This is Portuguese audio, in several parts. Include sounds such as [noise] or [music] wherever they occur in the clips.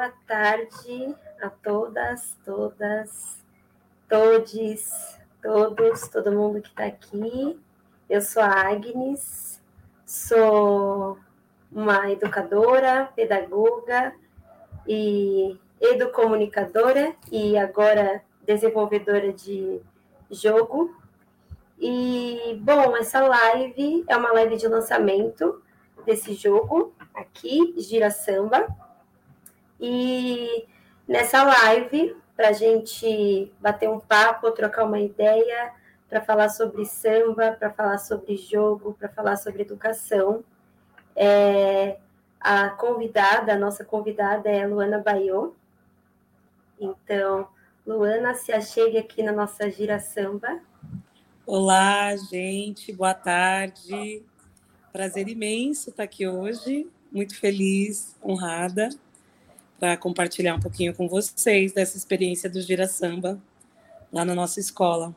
boa tarde a todas, todas, todes, todos, todo mundo que está aqui. Eu sou a Agnes, sou uma educadora, pedagoga e educomunicadora e agora desenvolvedora de jogo. E, bom, essa live é uma live de lançamento desse jogo aqui, Gira Samba. E nessa live, para a gente bater um papo, trocar uma ideia, para falar sobre samba, para falar sobre jogo, para falar sobre educação. É, a convidada, a nossa convidada é Luana Baiô. Então, Luana, se achegue aqui na nossa gira samba. Olá, gente, boa tarde. Prazer imenso estar aqui hoje, muito feliz, honrada, para compartilhar um pouquinho com vocês dessa experiência do Gira Samba lá na nossa escola.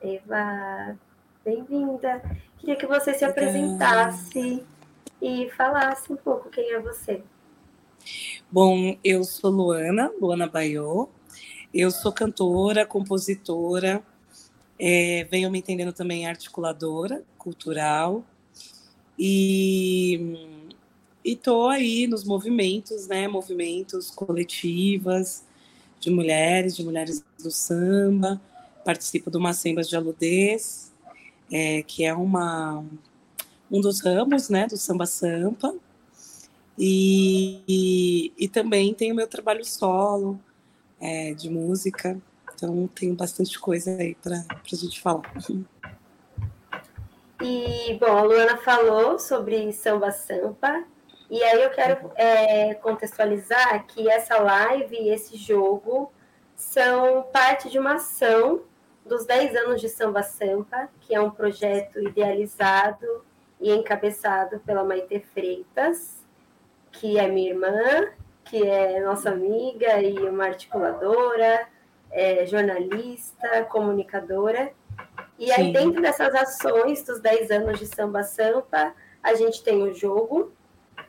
Eva, bem-vinda. Queria que você se apresentasse e falasse um pouco quem é você. Bom, eu sou Luana, Luana Baiô. Eu sou cantora, compositora, é, venho me entendendo também articuladora cultural e estou aí nos movimentos, né, movimentos coletivas de mulheres, de mulheres do samba, participo do Macembas de Aludez, é, que é uma, um dos ramos né, do Samba Sampa. E, e, e também tenho meu trabalho solo é, de música, então tem bastante coisa aí para a gente falar. E, bom, a Luana falou sobre samba sampa, e aí eu quero é, contextualizar que essa live e esse jogo são parte de uma ação dos 10 anos de Samba Sampa, que é um projeto idealizado e encabeçado pela Maite Freitas, que é minha irmã, que é nossa amiga e uma articuladora, é, jornalista, comunicadora. E aí, Sim. dentro dessas ações dos 10 anos de Samba Sampa, a gente tem o jogo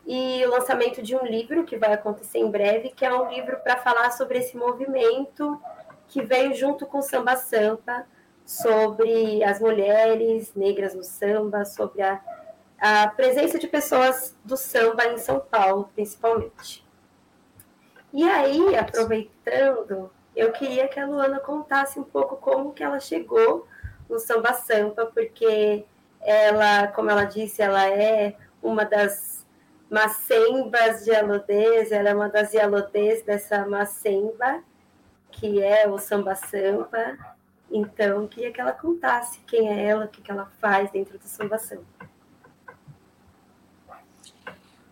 e o lançamento de um livro que vai acontecer em breve, que é um livro para falar sobre esse movimento que veio junto com o Samba Sampa, sobre as mulheres negras no samba, sobre a, a presença de pessoas do samba em São Paulo, principalmente. E aí, aproveitando, eu queria que a Luana contasse um pouco como que ela chegou no Samba Sampa, porque ela, como ela disse, ela é uma das macembas de Alodez, ela é uma das Yalodês dessa macemba, que é o Samba Sampa. Então, queria que ela contasse quem é ela, o que, que ela faz dentro do Samba Sampa.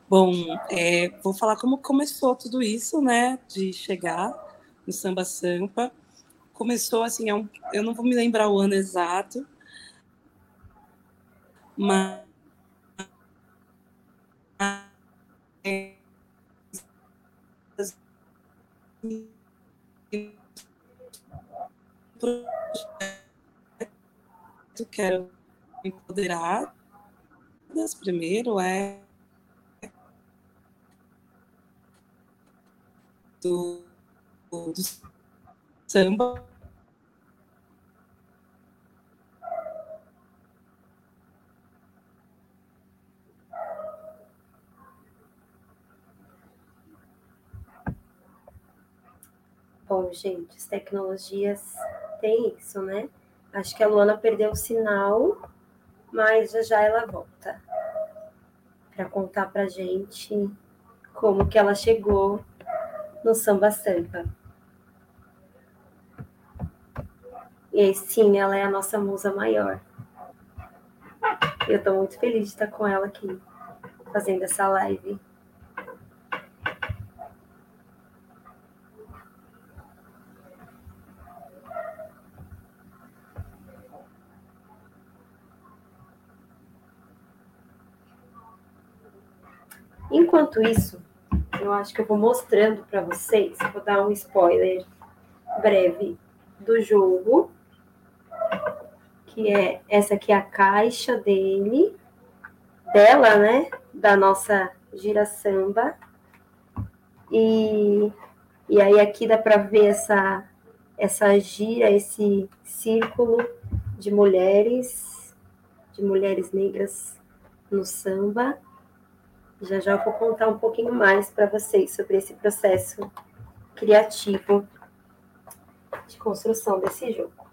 Bom, é, vou falar como começou tudo isso, né, de chegar no Samba Sampa. Começou assim, é um, eu não vou me lembrar o ano exato, mas quero empoderar. Primeiro é do, do samba Bom, gente, as tecnologias têm isso, né? Acho que a Luana perdeu o sinal, mas já já ela volta para contar para gente como que ela chegou no Samba Sampa. E sim, ela é a nossa musa maior. Eu estou muito feliz de estar com ela aqui, fazendo essa live. Enquanto isso, eu acho que eu vou mostrando para vocês, vou dar um spoiler breve do jogo, que é essa aqui é a caixa dele, dela, né, da nossa gira samba. E, e aí aqui dá para ver essa, essa gira, esse círculo de mulheres, de mulheres negras no samba. Já já vou contar um pouquinho mais para vocês sobre esse processo criativo de construção desse jogo.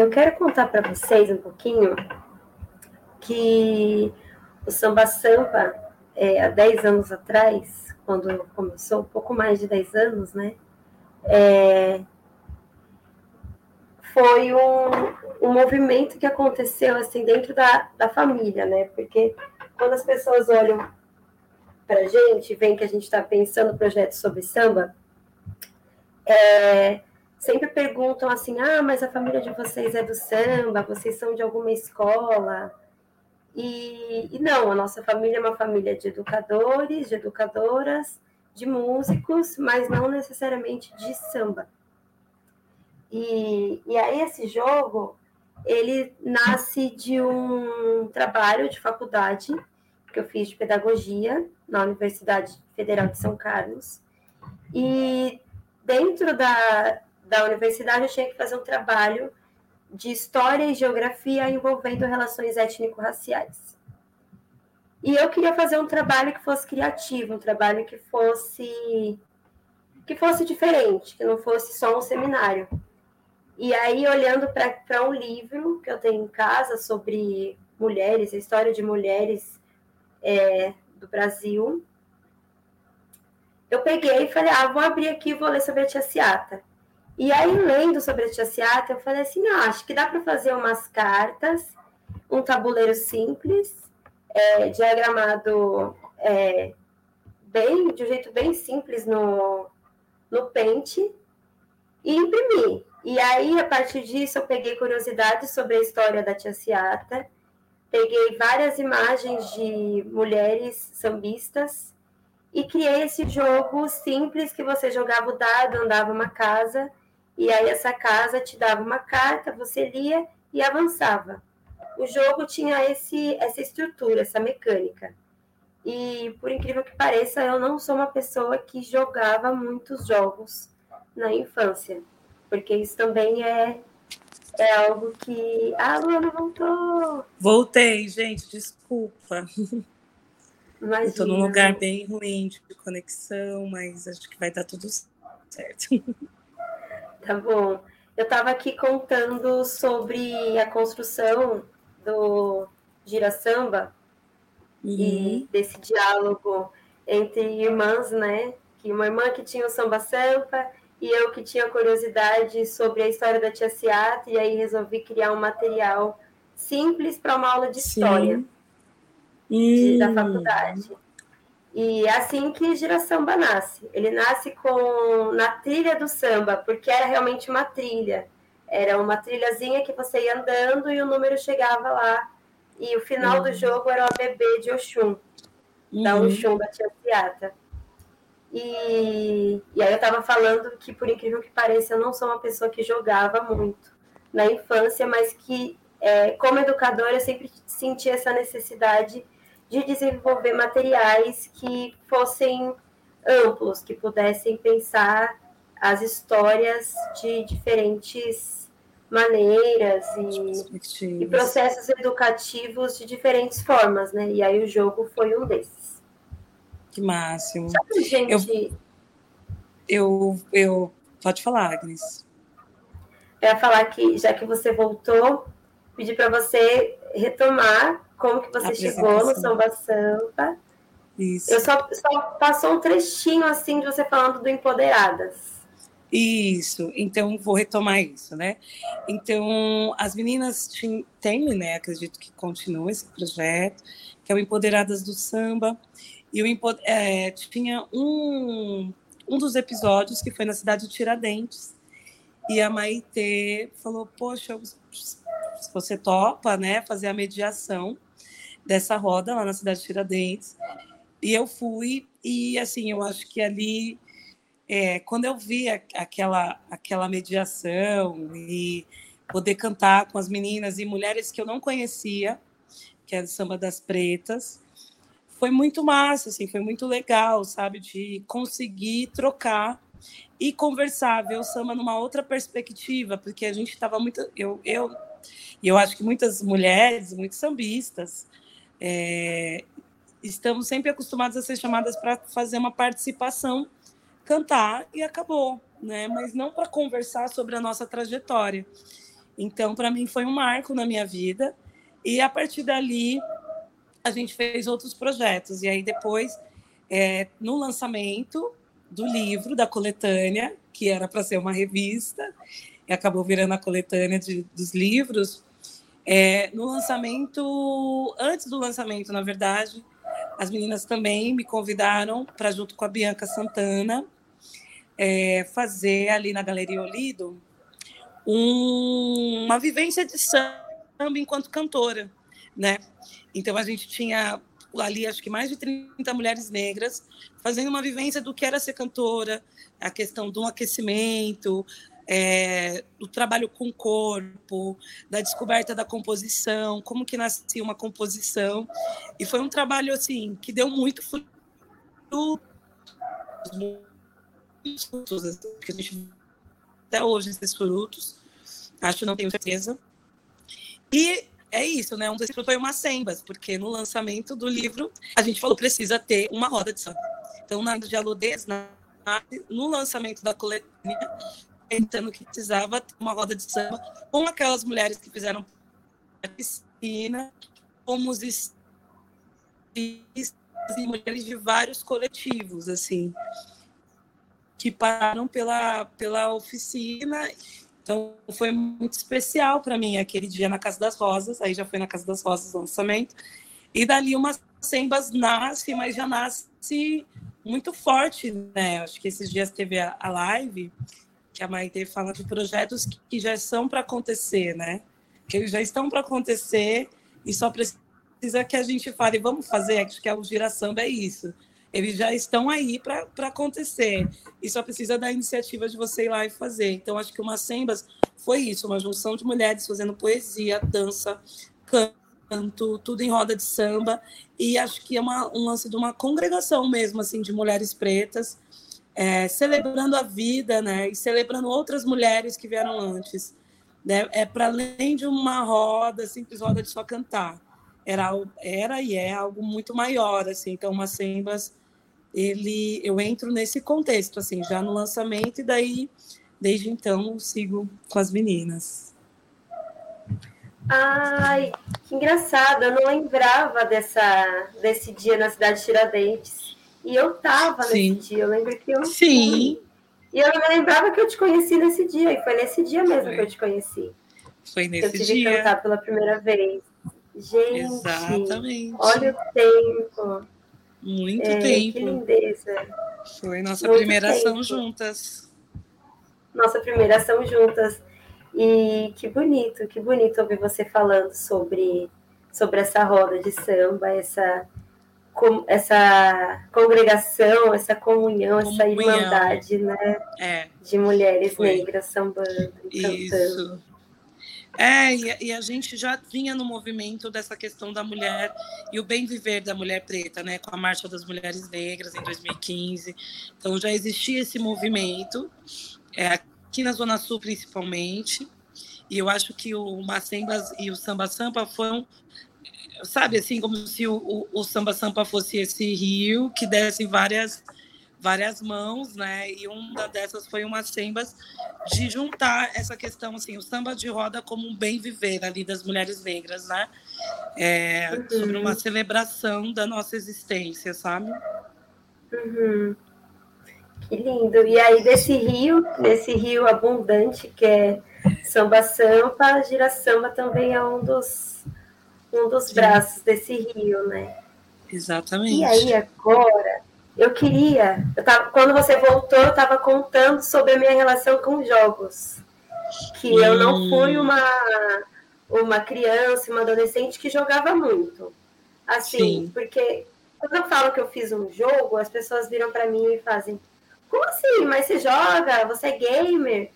Eu quero contar para vocês um pouquinho que o Samba Sampa, é, há 10 anos atrás, quando começou, pouco mais de 10 anos, né? É, foi um, um movimento que aconteceu assim dentro da, da família, né? Porque quando as pessoas olham para a gente, veem que a gente está pensando projetos sobre samba, é, sempre perguntam assim: ah, mas a família de vocês é do samba, vocês são de alguma escola? E, e, não, a nossa família é uma família de educadores, de educadoras, de músicos, mas não necessariamente de samba. E, e aí esse jogo, ele nasce de um trabalho de faculdade que eu fiz de pedagogia na Universidade Federal de São Carlos. E dentro da, da universidade, eu tinha que fazer um trabalho de história e geografia envolvendo relações étnico-raciais. E eu queria fazer um trabalho que fosse criativo, um trabalho que fosse que fosse diferente, que não fosse só um seminário. E aí, olhando para um livro que eu tenho em casa sobre mulheres, a história de mulheres é, do Brasil, eu peguei e falei, ah, vou abrir aqui e vou ler sobre a Tia Ciata. E aí, lendo sobre a Tia Ciata, eu falei assim, ah, acho que dá para fazer umas cartas, um tabuleiro simples, é, diagramado é, bem, de um jeito bem simples no, no pente, e imprimir. E aí, a partir disso, eu peguei curiosidades sobre a história da Tia Ciata, peguei várias imagens de mulheres sambistas e criei esse jogo simples que você jogava o dado, andava uma casa e aí essa casa te dava uma carta, você lia e avançava. O jogo tinha esse, essa estrutura, essa mecânica. E por incrível que pareça, eu não sou uma pessoa que jogava muitos jogos na infância, porque isso também é é algo que. Ah, Luana voltou! Voltei, gente, desculpa. Imagina. Estou num lugar bem ruim de conexão, mas acho que vai dar tudo certo. Tá bom. Eu estava aqui contando sobre a construção do Gira Samba uhum. e desse diálogo entre irmãs, né? Que uma irmã que tinha o samba sampa e eu que tinha curiosidade sobre a história da Tia Ciata e aí resolvi criar um material simples para uma aula de história de, da faculdade. E é assim que Gira Samba nasce. Ele nasce com na trilha do samba, porque era realmente uma trilha. Era uma trilhazinha que você ia andando e o número chegava lá. E o final uhum. do jogo era o bebê de Oxum, uhum. da Oxum da Tia Ciata. E, e aí eu estava falando que, por incrível que pareça, eu não sou uma pessoa que jogava muito na infância, mas que, é, como educadora, eu sempre senti essa necessidade de desenvolver materiais que fossem amplos, que pudessem pensar as histórias de diferentes maneiras e, e, processos educativos de diferentes formas, né? E aí o jogo foi um desses. Que máximo. gente... eu, eu, eu Pode falar, Agnes. Eu ia falar que, já que você voltou, pedir para você retomar como que você chegou no Samba Sampa. Isso. Eu só, só passou um trechinho assim de você falando do Empoderadas. Isso, então vou retomar isso, né? Então, as meninas têm, né? Acredito que continua esse projeto, que é o Empoderadas do Samba. E o é, tinha um, um dos episódios que foi na cidade de Tiradentes. E a Maitê falou: Poxa, você topa, né? Fazer a mediação dessa roda lá na cidade de Tiradentes. E eu fui, e assim, eu acho que ali é, quando eu vi a, aquela, aquela mediação e poder cantar com as meninas e mulheres que eu não conhecia, que é do Samba das Pretas, foi muito massa, assim, foi muito legal, sabe, de conseguir trocar e conversar, ver o samba numa outra perspectiva, porque a gente estava muito, eu, eu, eu acho que muitas mulheres, muitos sambistas, é, estamos sempre acostumados a ser chamadas para fazer uma participação cantar e acabou, né? Mas não para conversar sobre a nossa trajetória. Então, para mim foi um marco na minha vida e a partir dali a gente fez outros projetos e aí depois é, no lançamento do livro da coletânea que era para ser uma revista e acabou virando a coletânea de, dos livros é, no lançamento antes do lançamento na verdade as meninas também me convidaram para junto com a Bianca Santana é, fazer ali na Galeria Olido um, uma vivência de samba enquanto cantora, né? Então a gente tinha ali acho que mais de 30 mulheres negras fazendo uma vivência do que era ser cantora, a questão do aquecimento, é, do trabalho com o corpo, da descoberta da composição, como que nascia uma composição. E foi um trabalho assim que deu muito fruto frutos, assim, que a gente até hoje esses frutos, acho, não tenho certeza. E é isso, né? Um desses foi uma Sembas, porque no lançamento do livro a gente falou precisa ter uma roda de samba. Então, na de Aludez, no lançamento da coletânea, pensando que precisava ter uma roda de samba com aquelas mulheres que fizeram a piscina, como os e mulheres de vários coletivos, assim que pararam pela, pela oficina. Então, foi muito especial para mim aquele dia na Casa das Rosas. Aí já foi na Casa das Rosas o lançamento. E dali uma Sembas nasce, mas já nasce muito forte, né? Acho que esses dias teve a, a live que a Maite fala de projetos que, que já são para acontecer, né? Que eles já estão para acontecer e só precisa que a gente fale, vamos fazer, acho que é o Gira é isso eles já estão aí para acontecer. E só precisa da iniciativa de você ir lá e fazer. Então, acho que o Macembas foi isso, uma junção de mulheres fazendo poesia, dança, canto, tudo em roda de samba. E acho que é uma, um lance de uma congregação mesmo, assim, de mulheres pretas, é, celebrando a vida, né? E celebrando outras mulheres que vieram antes. Né? É para além de uma roda, simples roda de só cantar. Era, era e é algo muito maior, assim. Então, Macembas ele eu entro nesse contexto assim já no lançamento e daí desde então sigo com as meninas ai que engraçado eu não lembrava dessa desse dia na cidade de Tiradentes e eu tava Sim. nesse dia eu lembro que eu Sim. Fui. e eu não lembrava que eu te conheci nesse dia e foi nesse dia mesmo foi. que eu te conheci foi nesse eu tive dia que cantar pela primeira vez gente Exatamente. olha o tempo muito é, tempo. Que lindeza. Foi nossa Muito primeira tempo. ação juntas. Nossa primeira ação juntas. E que bonito, que bonito ouvir você falando sobre, sobre essa roda de samba, essa, com, essa congregação, essa comunhão, comunhão. essa irmandade, né? É, de mulheres foi. negras sambando e Isso. cantando. É, e, e, a gente já vinha no movimento dessa questão da mulher e o bem viver da mulher preta, né, com a Marcha das Mulheres Negras em 2015. Então já existia esse movimento, é, aqui na Zona Sul principalmente, e eu acho que o Macembas e o Samba Sampa foram, sabe, assim, como se o, o, o Samba Sampa fosse esse rio que desce várias várias mãos, né? E uma dessas foi uma sambas de juntar essa questão, assim, o samba de roda como um bem viver ali das mulheres negras, né? É, uhum. Sobre uma celebração da nossa existência, sabe? Uhum. Que lindo. E aí, desse rio, desse rio abundante que é Samba Sampa, Gira Samba também é um dos, um dos Sim. braços desse rio, né? Exatamente. E aí, agora, eu queria. Eu tava, quando você voltou, eu estava contando sobre a minha relação com jogos. Que hum. eu não hum. fui uma, uma criança, uma adolescente que jogava muito. Assim, Sim. porque quando eu falo que eu fiz um jogo, as pessoas viram para mim e fazem: Como assim? Mas você joga? Você é gamer?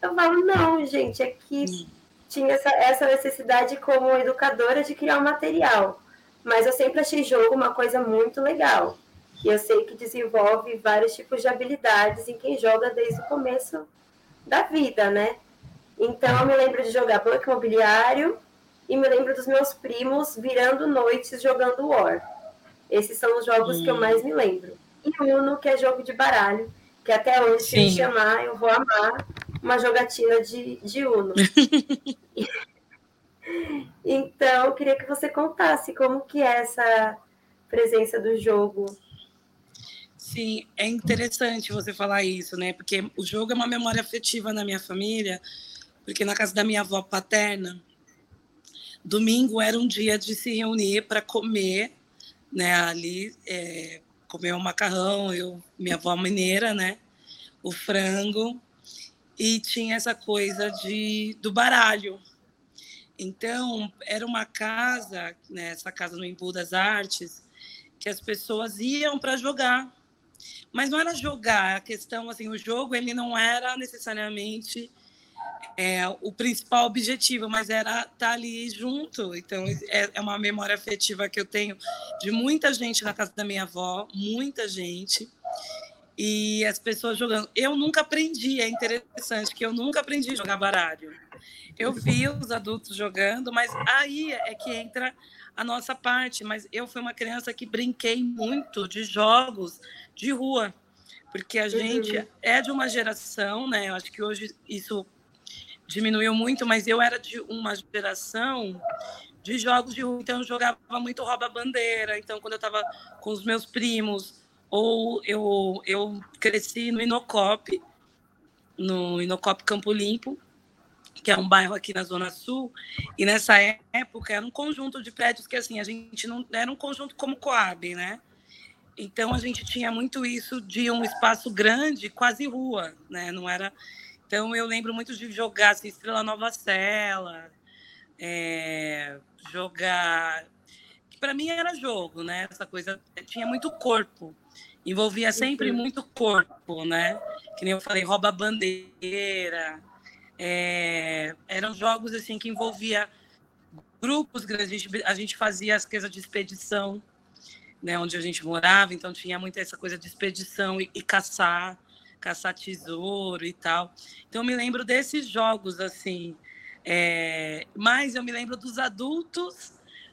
Eu falo: Não, gente, é que hum. Tinha essa, essa necessidade como educadora de criar um material. Mas eu sempre achei jogo uma coisa muito legal. E eu sei que desenvolve vários tipos de habilidades em quem joga desde o começo da vida, né? Então eu me lembro de jogar banco imobiliário e me lembro dos meus primos virando noites jogando War. Esses são os jogos que eu hum. mais me lembro. E Uno, que é jogo de baralho, que até hoje, se me chamar, eu vou amar uma jogatina de, de Uno. [laughs] então, eu queria que você contasse como que é essa presença do jogo Sim, é interessante você falar isso, né? Porque o jogo é uma memória afetiva na minha família, porque na casa da minha avó paterna, domingo era um dia de se reunir para comer, né? Ali, é, comer o macarrão, eu, minha avó mineira, né? O frango, e tinha essa coisa de do baralho. Então, era uma casa, né, essa casa no Embu das Artes, que as pessoas iam para jogar mas não era jogar, a questão, assim, o jogo ele não era necessariamente é, o principal objetivo, mas era estar tá ali junto. Então, é, é uma memória afetiva que eu tenho de muita gente na casa da minha avó, muita gente e as pessoas jogando. Eu nunca aprendi, é interessante que eu nunca aprendi a jogar baralho. Eu vi os adultos jogando, mas aí é que entra a nossa parte. Mas eu fui uma criança que brinquei muito de jogos de rua, porque a gente uhum. é de uma geração, né? Eu acho que hoje isso diminuiu muito, mas eu era de uma geração de jogos de rua, então eu jogava muito rouba-bandeira. Então, quando eu estava com os meus primos, ou eu, eu cresci no Inocop, no Inocop Campo Limpo, que é um bairro aqui na Zona Sul, e nessa época era um conjunto de prédios que, assim, a gente não... Era um conjunto como Coab, né? Então a gente tinha muito isso de um espaço grande, quase rua, né? Não era. Então eu lembro muito de jogar assim, Estrela Nova Cela, é... jogar. Para mim era jogo, né? Essa coisa tinha muito corpo, envolvia sempre muito corpo, né? Que nem eu falei, rouba bandeira. É... Eram jogos assim que envolvia grupos grandes. A gente, a gente fazia as coisas de expedição né, onde a gente morava, então tinha muito essa coisa de expedição e, e caçar, caçar tesouro e tal. Então eu me lembro desses jogos assim, é, mas eu me lembro dos adultos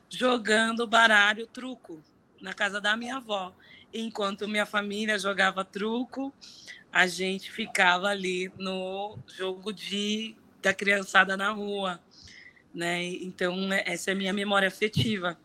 jogando baralho truco na casa da minha avó. Enquanto minha família jogava truco, a gente ficava ali no jogo de da criançada na rua, né? Então essa é a minha memória afetiva.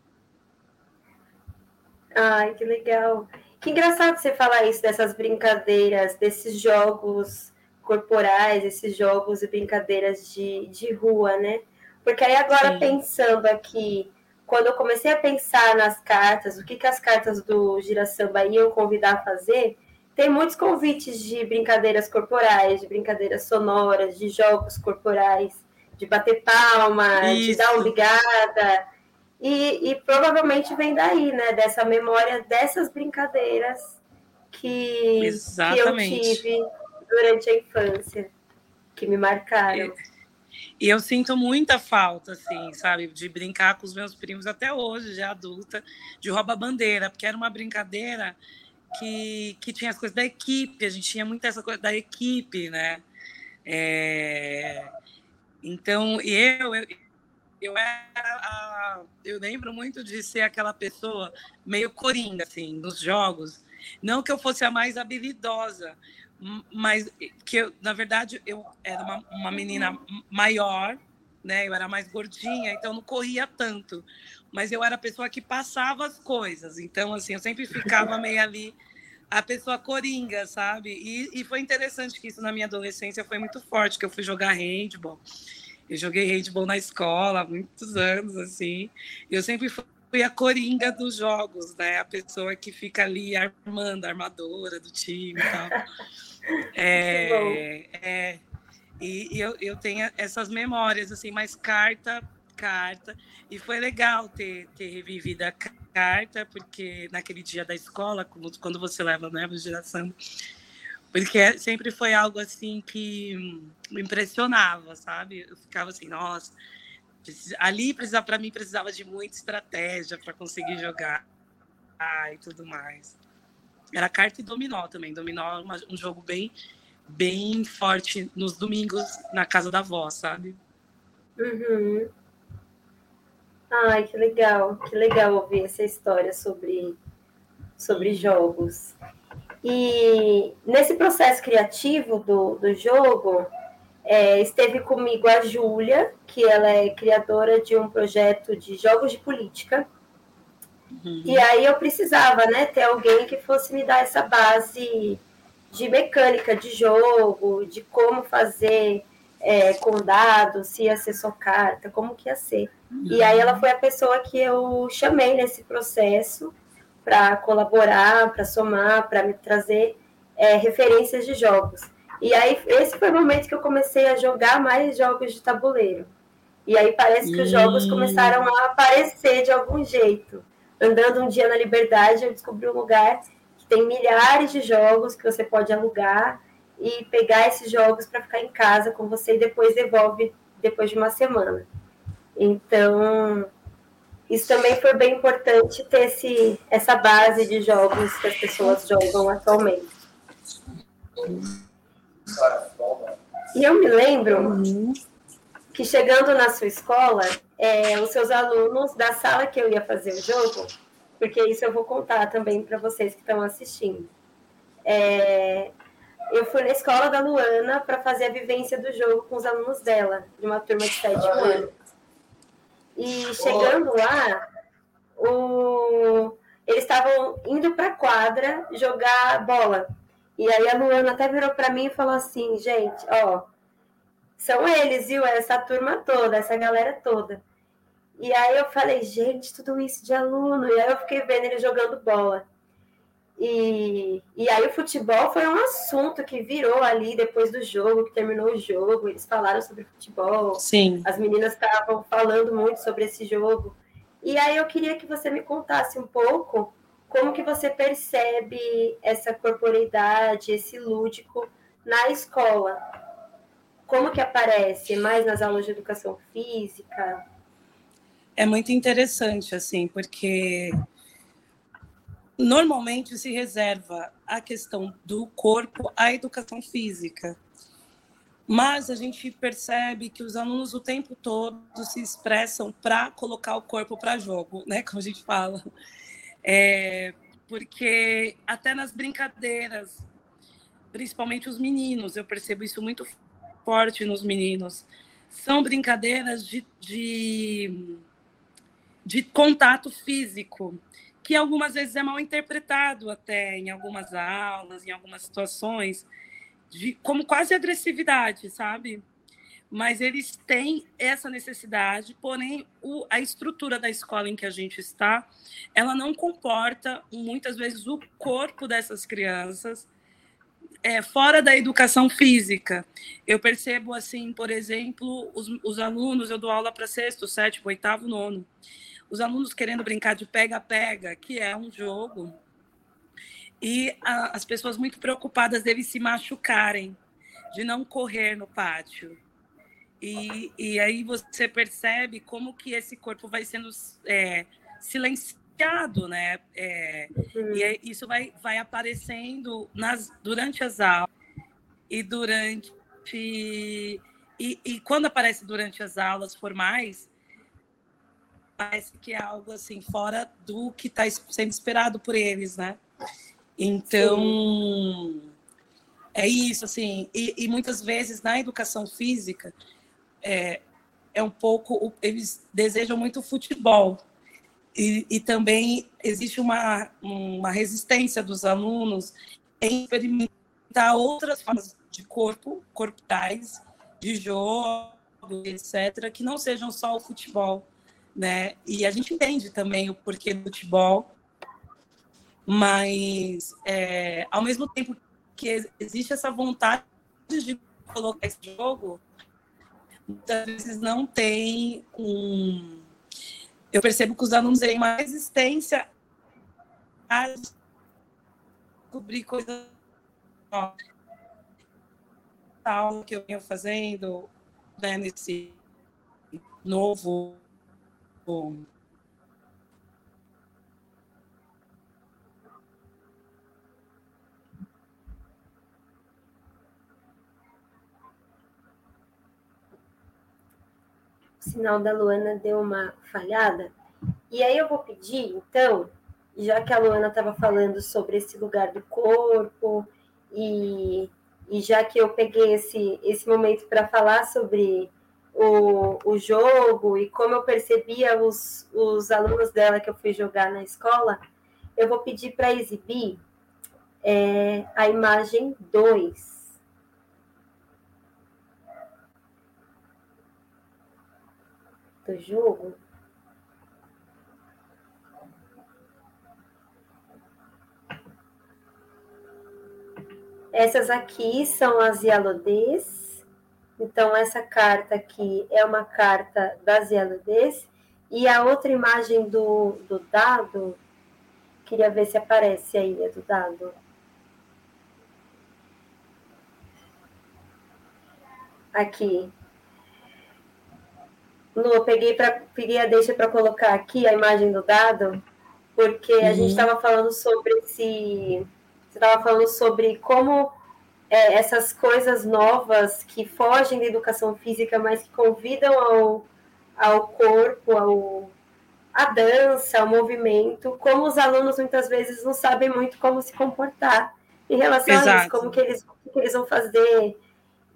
Ai, que legal. Que engraçado você falar isso, dessas brincadeiras, desses jogos corporais, esses jogos e brincadeiras de, de rua, né? Porque aí agora Sim. pensando aqui, quando eu comecei a pensar nas cartas, o que, que as cartas do Girassamba iam convidar a fazer, tem muitos convites de brincadeiras corporais, de brincadeiras sonoras, de jogos corporais, de bater palma, Isso. de dar obrigada. E, e, provavelmente vem daí, né? Dessa memória dessas brincadeiras que, que eu tive durante a infância, que me marcaram. E eu sinto muita falta, assim, sabe, de brincar com os meus primos até hoje, já adulta, de rouba-bandeira, porque era uma brincadeira que, que tinha as coisas da equipe, a gente tinha muita essa coisa da equipe, né? É... Então, eu, eu, eu era a, eu lembro muito de ser aquela pessoa meio coringa assim nos jogos Não que eu fosse a mais habilidosa, mas que eu, na verdade eu era uma, uma menina maior, né? Eu era mais gordinha, então não corria tanto. Mas eu era a pessoa que passava as coisas. Então, assim, eu sempre ficava meio ali a pessoa coringa, sabe? E, e foi interessante que isso na minha adolescência foi muito forte, que eu fui jogar handball. Eu joguei handball na escola há muitos anos, assim. Eu sempre fui a coringa dos jogos, né? A pessoa que fica ali armando, armadora do time e tal. [laughs] É, é, e, eu, eu tenho essas memórias, assim, mas carta, carta. E foi legal ter, ter revivido a carta, porque naquele dia da escola, quando você leva né, a geração, porque sempre foi algo assim que me impressionava, sabe? Eu ficava assim, nossa, ali precisa para mim precisava de muita estratégia para conseguir jogar ah, e tudo mais. Era carta e dominó também. Dominó é um jogo bem bem forte nos domingos na casa da avó, sabe? Uhum. Ai, que legal, que legal ouvir essa história sobre, sobre jogos. E nesse processo criativo do, do jogo, é, esteve comigo a Júlia, que ela é criadora de um projeto de jogos de política. Uhum. E aí eu precisava né, ter alguém que fosse me dar essa base de mecânica de jogo, de como fazer é, com dados, se ia ser só carta, como que ia ser. Uhum. E aí ela foi a pessoa que eu chamei nesse processo para colaborar, para somar, para me trazer é, referências de jogos. E aí, esse foi o momento que eu comecei a jogar mais jogos de tabuleiro. E aí parece que os jogos começaram a aparecer de algum jeito. Andando um dia na Liberdade, eu descobri um lugar que tem milhares de jogos que você pode alugar e pegar esses jogos para ficar em casa com você e depois devolve depois de uma semana. Então, isso também foi bem importante ter esse, essa base de jogos que as pessoas jogam atualmente. E eu me lembro que chegando na sua escola, é, os seus alunos da sala que eu ia fazer o jogo, porque isso eu vou contar também para vocês que estão assistindo. É, eu fui na escola da Luana para fazer a vivência do jogo com os alunos dela, de uma turma de sétimo ano. E chegando lá, o... eles estavam indo para a quadra jogar bola. E aí a Luana até virou para mim e falou assim, gente, ó, são eles, viu? Essa turma toda, essa galera toda. E aí eu falei, gente, tudo isso de aluno. E aí eu fiquei vendo ele jogando bola. E, e aí o futebol foi um assunto que virou ali depois do jogo, que terminou o jogo, eles falaram sobre futebol. Sim. As meninas estavam falando muito sobre esse jogo. E aí eu queria que você me contasse um pouco como que você percebe essa corporeidade, esse lúdico na escola. Como que aparece? Mais nas aulas de educação física? É muito interessante, assim, porque normalmente se reserva a questão do corpo à educação física. Mas a gente percebe que os alunos o tempo todo se expressam para colocar o corpo para jogo, né? Como a gente fala. É, porque até nas brincadeiras, principalmente os meninos, eu percebo isso muito forte nos meninos, são brincadeiras de, de, de contato físico que algumas vezes é mal interpretado até em algumas aulas, em algumas situações, de, como quase agressividade, sabe? Mas eles têm essa necessidade, porém o, a estrutura da escola em que a gente está, ela não comporta muitas vezes o corpo dessas crianças é, fora da educação física. Eu percebo assim, por exemplo, os, os alunos, eu dou aula para sexto, sétimo, oitavo, nono os alunos querendo brincar de pega-pega, que é um jogo, e a, as pessoas muito preocupadas deles se machucarem, de não correr no pátio. E, e aí você percebe como que esse corpo vai sendo é, silenciado, né? É, uhum. E isso vai, vai aparecendo nas, durante as aulas e durante e, e quando aparece durante as aulas formais, parece que é algo assim fora do que está sendo esperado por eles, né? Então, Sim. é isso, assim. E, e, muitas vezes na educação física é, é um pouco. Eles desejam muito futebol. E, e também existe uma, uma resistência dos alunos em experimentar outras formas de corpo, corporais, de jogo, etc., que não sejam só o futebol. Né? E a gente entende também o porquê do futebol, mas é, ao mesmo tempo que existe essa vontade de colocar esse jogo, muitas vezes não tem um. Eu percebo que os alunos têm uma resistência a descobrir coisas tal que eu venho fazendo né, nesse novo sinal da Luana deu uma falhada. E aí eu vou pedir, então, já que a Luana estava falando sobre esse lugar do corpo, e, e já que eu peguei esse, esse momento para falar sobre o, o jogo e como eu percebia os, os alunos dela que eu fui jogar na escola, eu vou pedir para exibir é, a imagem 2. Do jogo. Essas aqui são as Yalodês então, essa carta aqui é uma carta baseada desse. E a outra imagem do, do dado, queria ver se aparece aí, é do dado. Aqui. Lu, eu peguei, pra, peguei a deixa para colocar aqui a imagem do dado, porque a gente estava uhum. falando sobre esse. Você estava falando sobre como é, essas coisas novas que fogem da educação física, mas que convidam ao, ao corpo, ao, à dança, ao movimento, como os alunos muitas vezes não sabem muito como se comportar em relação Exato. a isso, como que eles, que eles vão fazer.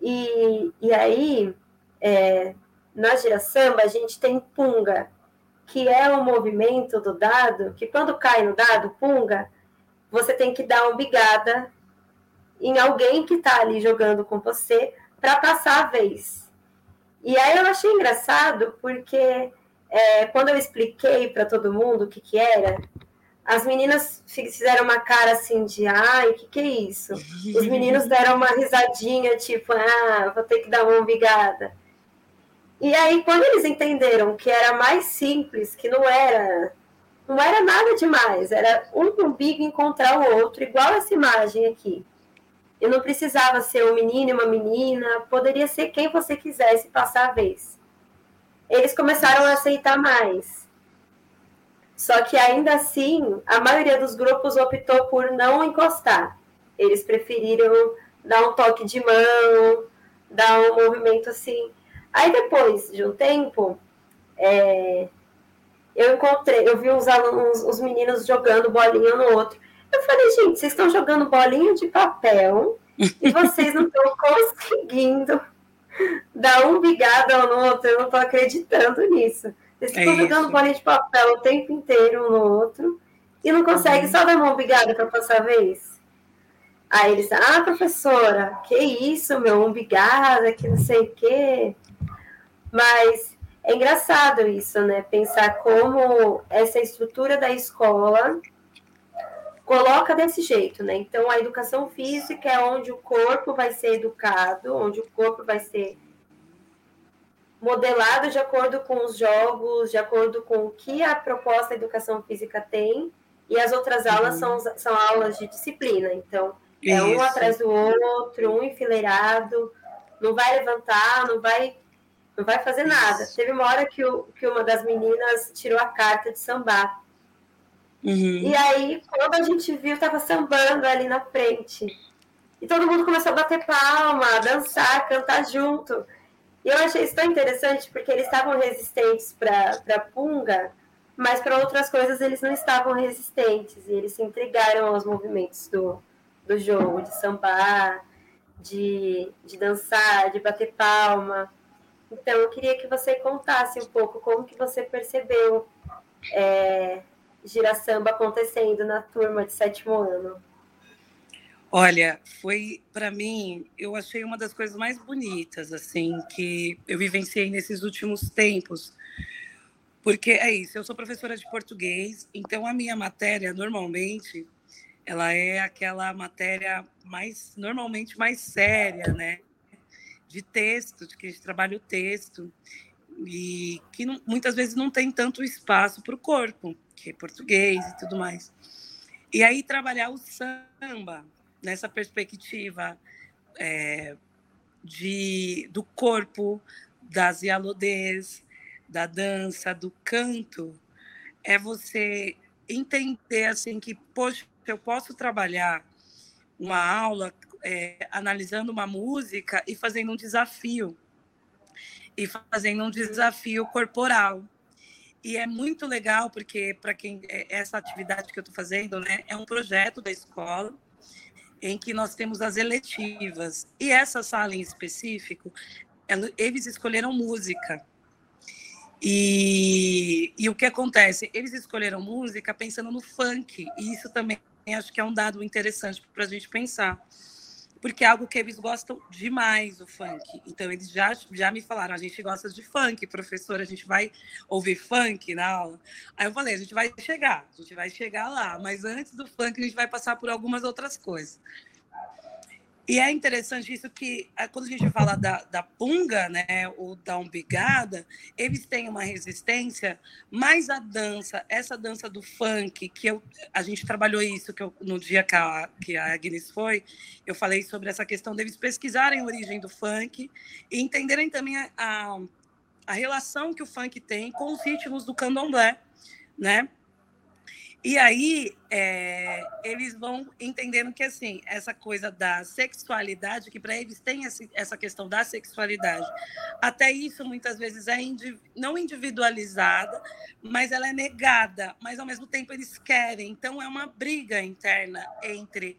E, e aí, é, na samba, a gente tem punga, que é o movimento do dado, que quando cai no dado, punga, você tem que dar uma bigada em alguém que está ali jogando com você para passar a vez. E aí eu achei engraçado porque é, quando eu expliquei para todo mundo o que, que era, as meninas fizeram uma cara assim de ai, o que, que é isso? Os meninos deram uma risadinha, tipo, ah, vou ter que dar uma umbigada. E aí, quando eles entenderam que era mais simples, que não era não era nada demais, era um umbigo encontrar o outro, igual essa imagem aqui. Eu não precisava ser um menino e uma menina, poderia ser quem você quisesse passar a vez. Eles começaram a aceitar mais. Só que ainda assim, a maioria dos grupos optou por não encostar. Eles preferiram dar um toque de mão, dar um movimento assim. Aí depois de um tempo, é, eu encontrei, eu vi os alunos, os meninos jogando bolinha no outro. Eu falei, gente, vocês estão jogando bolinha de papel e vocês não estão [laughs] conseguindo dar um bigado ao no outro. Eu não estou acreditando nisso. Vocês é estão jogando bolinha de papel o tempo inteiro um no outro e não conseguem uhum. só dar uma bigada para passar a vez. Aí eles, ah, professora, que isso, meu, umbigada, que não sei o quê. Mas é engraçado isso, né? Pensar como essa estrutura da escola coloca desse jeito, né? Então, a educação física é onde o corpo vai ser educado, onde o corpo vai ser modelado de acordo com os jogos, de acordo com o que a proposta da educação física tem, e as outras aulas uhum. são, são aulas de disciplina. Então, é Isso. um atrás do outro, um enfileirado, não vai levantar, não vai não vai fazer nada. Teve uma hora que, o, que uma das meninas tirou a carta de sambar. Uhum. E aí, quando a gente viu, tava sambando ali na frente. E todo mundo começou a bater palma, a dançar, cantar junto. E eu achei isso tão interessante, porque eles estavam resistentes para punga, mas para outras coisas eles não estavam resistentes e eles se entregaram aos movimentos do, do jogo, de sambar, de, de dançar, de bater palma. Então, eu queria que você contasse um pouco como que você percebeu é, gira samba acontecendo na turma de sétimo ano. Olha, foi para mim, eu achei uma das coisas mais bonitas assim que eu vivenciei nesses últimos tempos. Porque é isso, eu sou professora de português, então a minha matéria normalmente ela é aquela matéria mais normalmente mais séria, né? De texto, de que a gente trabalha o texto e que não, muitas vezes não tem tanto espaço para o corpo, que é português e tudo mais. E aí trabalhar o samba nessa perspectiva é, de, do corpo, das ialodês, da dança, do canto, é você entender assim que, poxa, eu posso trabalhar uma aula é, analisando uma música e fazendo um desafio e fazendo um desafio corporal. E é muito legal porque para quem é, essa atividade que eu estou fazendo, né, é um projeto da escola em que nós temos as eletivas e essa sala em específico, eles escolheram música. E, e o que acontece? Eles escolheram música pensando no funk, e isso também acho que é um dado interessante para a gente pensar porque é algo que eles gostam demais, o funk. Então, eles já, já me falaram, a gente gosta de funk, professora, a gente vai ouvir funk na aula. Aí eu falei, a gente vai chegar, a gente vai chegar lá, mas antes do funk a gente vai passar por algumas outras coisas. E é interessante isso que, é, quando a gente fala da, da punga, né, ou da umbigada, eles têm uma resistência, mas a dança, essa dança do funk, que eu, a gente trabalhou isso que eu, no dia que a, que a Agnes foi, eu falei sobre essa questão deles pesquisarem a origem do funk e entenderem também a, a, a relação que o funk tem com os ritmos do candomblé, né? E aí é, eles vão entendendo que assim essa coisa da sexualidade, que para eles tem esse, essa questão da sexualidade, até isso muitas vezes é indiv não individualizada, mas ela é negada, mas ao mesmo tempo eles querem. Então é uma briga interna entre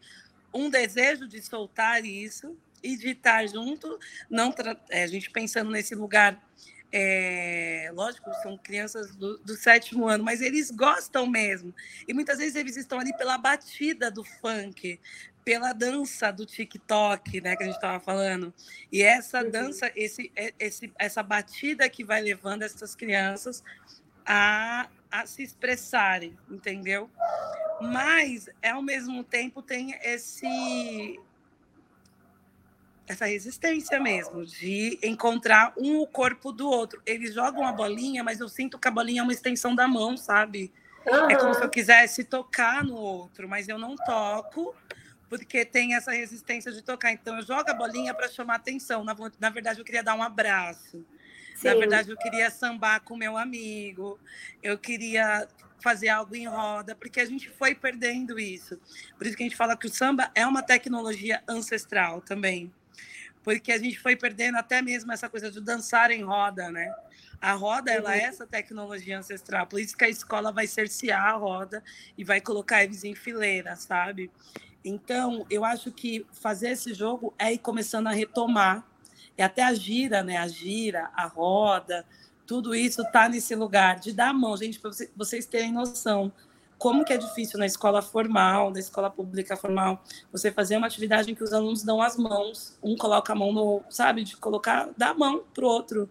um desejo de soltar isso e de estar junto, não é, a gente pensando nesse lugar é, lógico, são crianças do, do, sétimo ano, mas eles gostam mesmo. E muitas vezes eles estão ali pela batida do funk, pela dança do TikTok, né, que a gente estava falando. E essa uhum. dança, esse, é, esse, essa batida que vai levando essas crianças a, a se expressarem, entendeu? Mas, ao mesmo tempo, tem esse essa resistência mesmo, de encontrar um o corpo do outro. Eles jogam a bolinha, mas eu sinto que a bolinha é uma extensão da mão, sabe? Uhum. É como se eu quisesse tocar no outro, mas eu não toco, porque tem essa resistência de tocar. Então, eu jogo a bolinha para chamar atenção. Na, na, verdade, eu queria dar um abraço. Sim. Na verdade, eu queria sambar com meu amigo. Eu queria fazer algo em roda, porque a gente foi perdendo isso. Por isso que a gente fala que o samba é uma tecnologia ancestral também porque a gente foi perdendo até mesmo essa coisa de dançar em roda, né? A roda, ela é uhum. essa tecnologia ancestral, por isso que a escola vai cercear a roda e vai colocar eles em fileira, sabe? Então, eu acho que fazer esse jogo é ir começando a retomar, e até a gira, né? A gira, a roda, tudo isso tá nesse lugar de dar a mão, gente, para vocês terem noção como que é difícil na escola formal, na escola pública formal, você fazer uma atividade em que os alunos dão as mãos, um coloca a mão no, sabe, de colocar, dar a mão pro outro.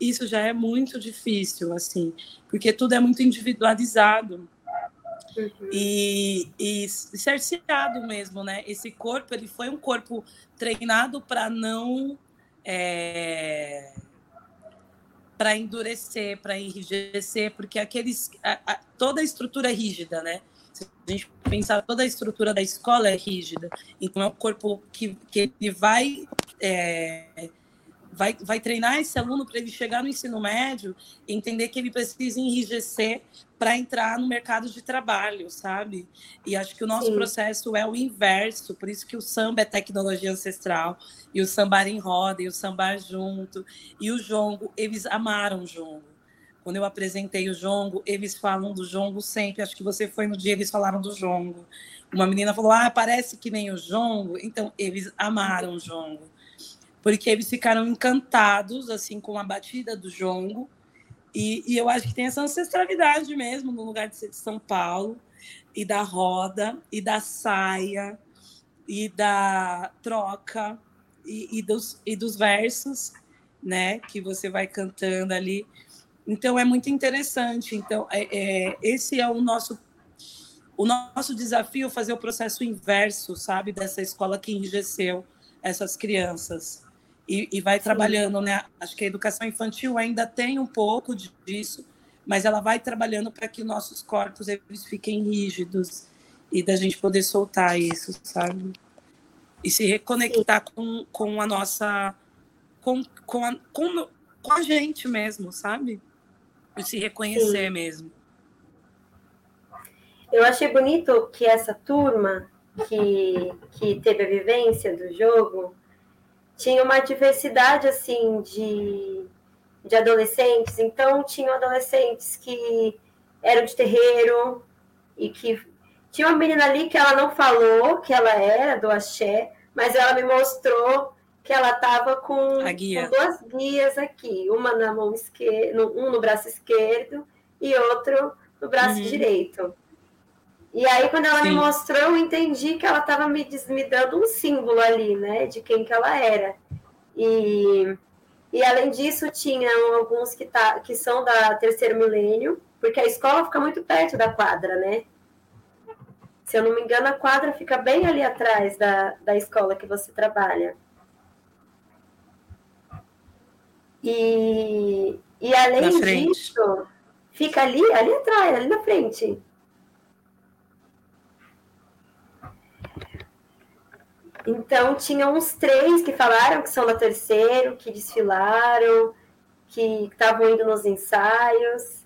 Isso já é muito difícil, assim, porque tudo é muito individualizado. Uhum. E, e cerceado mesmo, né? Esse corpo, ele foi um corpo treinado para não é, para endurecer, para enrijecer, porque aqueles a, a, toda a estrutura é rígida, né? Se a gente pensar, toda a estrutura da escola é rígida. Então é um corpo que, que ele vai é, vai, vai treinar esse aluno para ele chegar no ensino médio e entender que ele precisa enrijecer para entrar no mercado de trabalho, sabe? E acho que o nosso Sim. processo é o inverso, por isso que o samba é tecnologia ancestral, e o sambar em roda, e o sambar junto, e o jongo, eles amaram o jongo. quando eu apresentei o jongo, eles falam do jongo sempre. Acho que você foi no dia, eles falaram do jongo. Uma menina falou: Ah, parece que nem o jongo. Então, eles amaram o jongo. Porque eles ficaram encantados assim com a batida do jongo. E, e eu acho que tem essa ancestralidade mesmo no lugar de ser de São Paulo, e da roda, e da saia, e da troca, e, e, dos, e dos versos, né? Que você vai cantando ali. Então é muito interessante. Então é, é, esse é o nosso o nosso desafio fazer o processo inverso, sabe, dessa escola que enrijeceu essas crianças e, e vai Sim. trabalhando, né? Acho que a educação infantil ainda tem um pouco disso, mas ela vai trabalhando para que nossos corpos eles fiquem rígidos e da gente poder soltar isso, sabe? E se reconectar com, com a nossa com, com, a, com, com a gente mesmo, sabe? E se reconhecer Sim. mesmo. Eu achei bonito que essa turma que, que teve a vivência do jogo tinha uma diversidade assim de, de adolescentes. Então, tinham adolescentes que eram de terreiro e que tinha uma menina ali que ela não falou que ela era do axé, mas ela me mostrou que ela estava com, com, duas guias aqui, uma na mão esquerda, um no braço esquerdo e outro no braço uhum. direito. E aí, quando ela Sim. me mostrou, eu entendi que ela estava me, me dando um símbolo ali, né, de quem que ela era. E, e além disso, tinham alguns que, tá, que são da terceiro milênio, porque a escola fica muito perto da quadra, né? Se eu não me engano, a quadra fica bem ali atrás da, da escola que você trabalha. E, e além disso, fica ali, ali atrás, ali na frente. Então, tinha uns três que falaram que são da terceiro, que desfilaram, que estavam indo nos ensaios.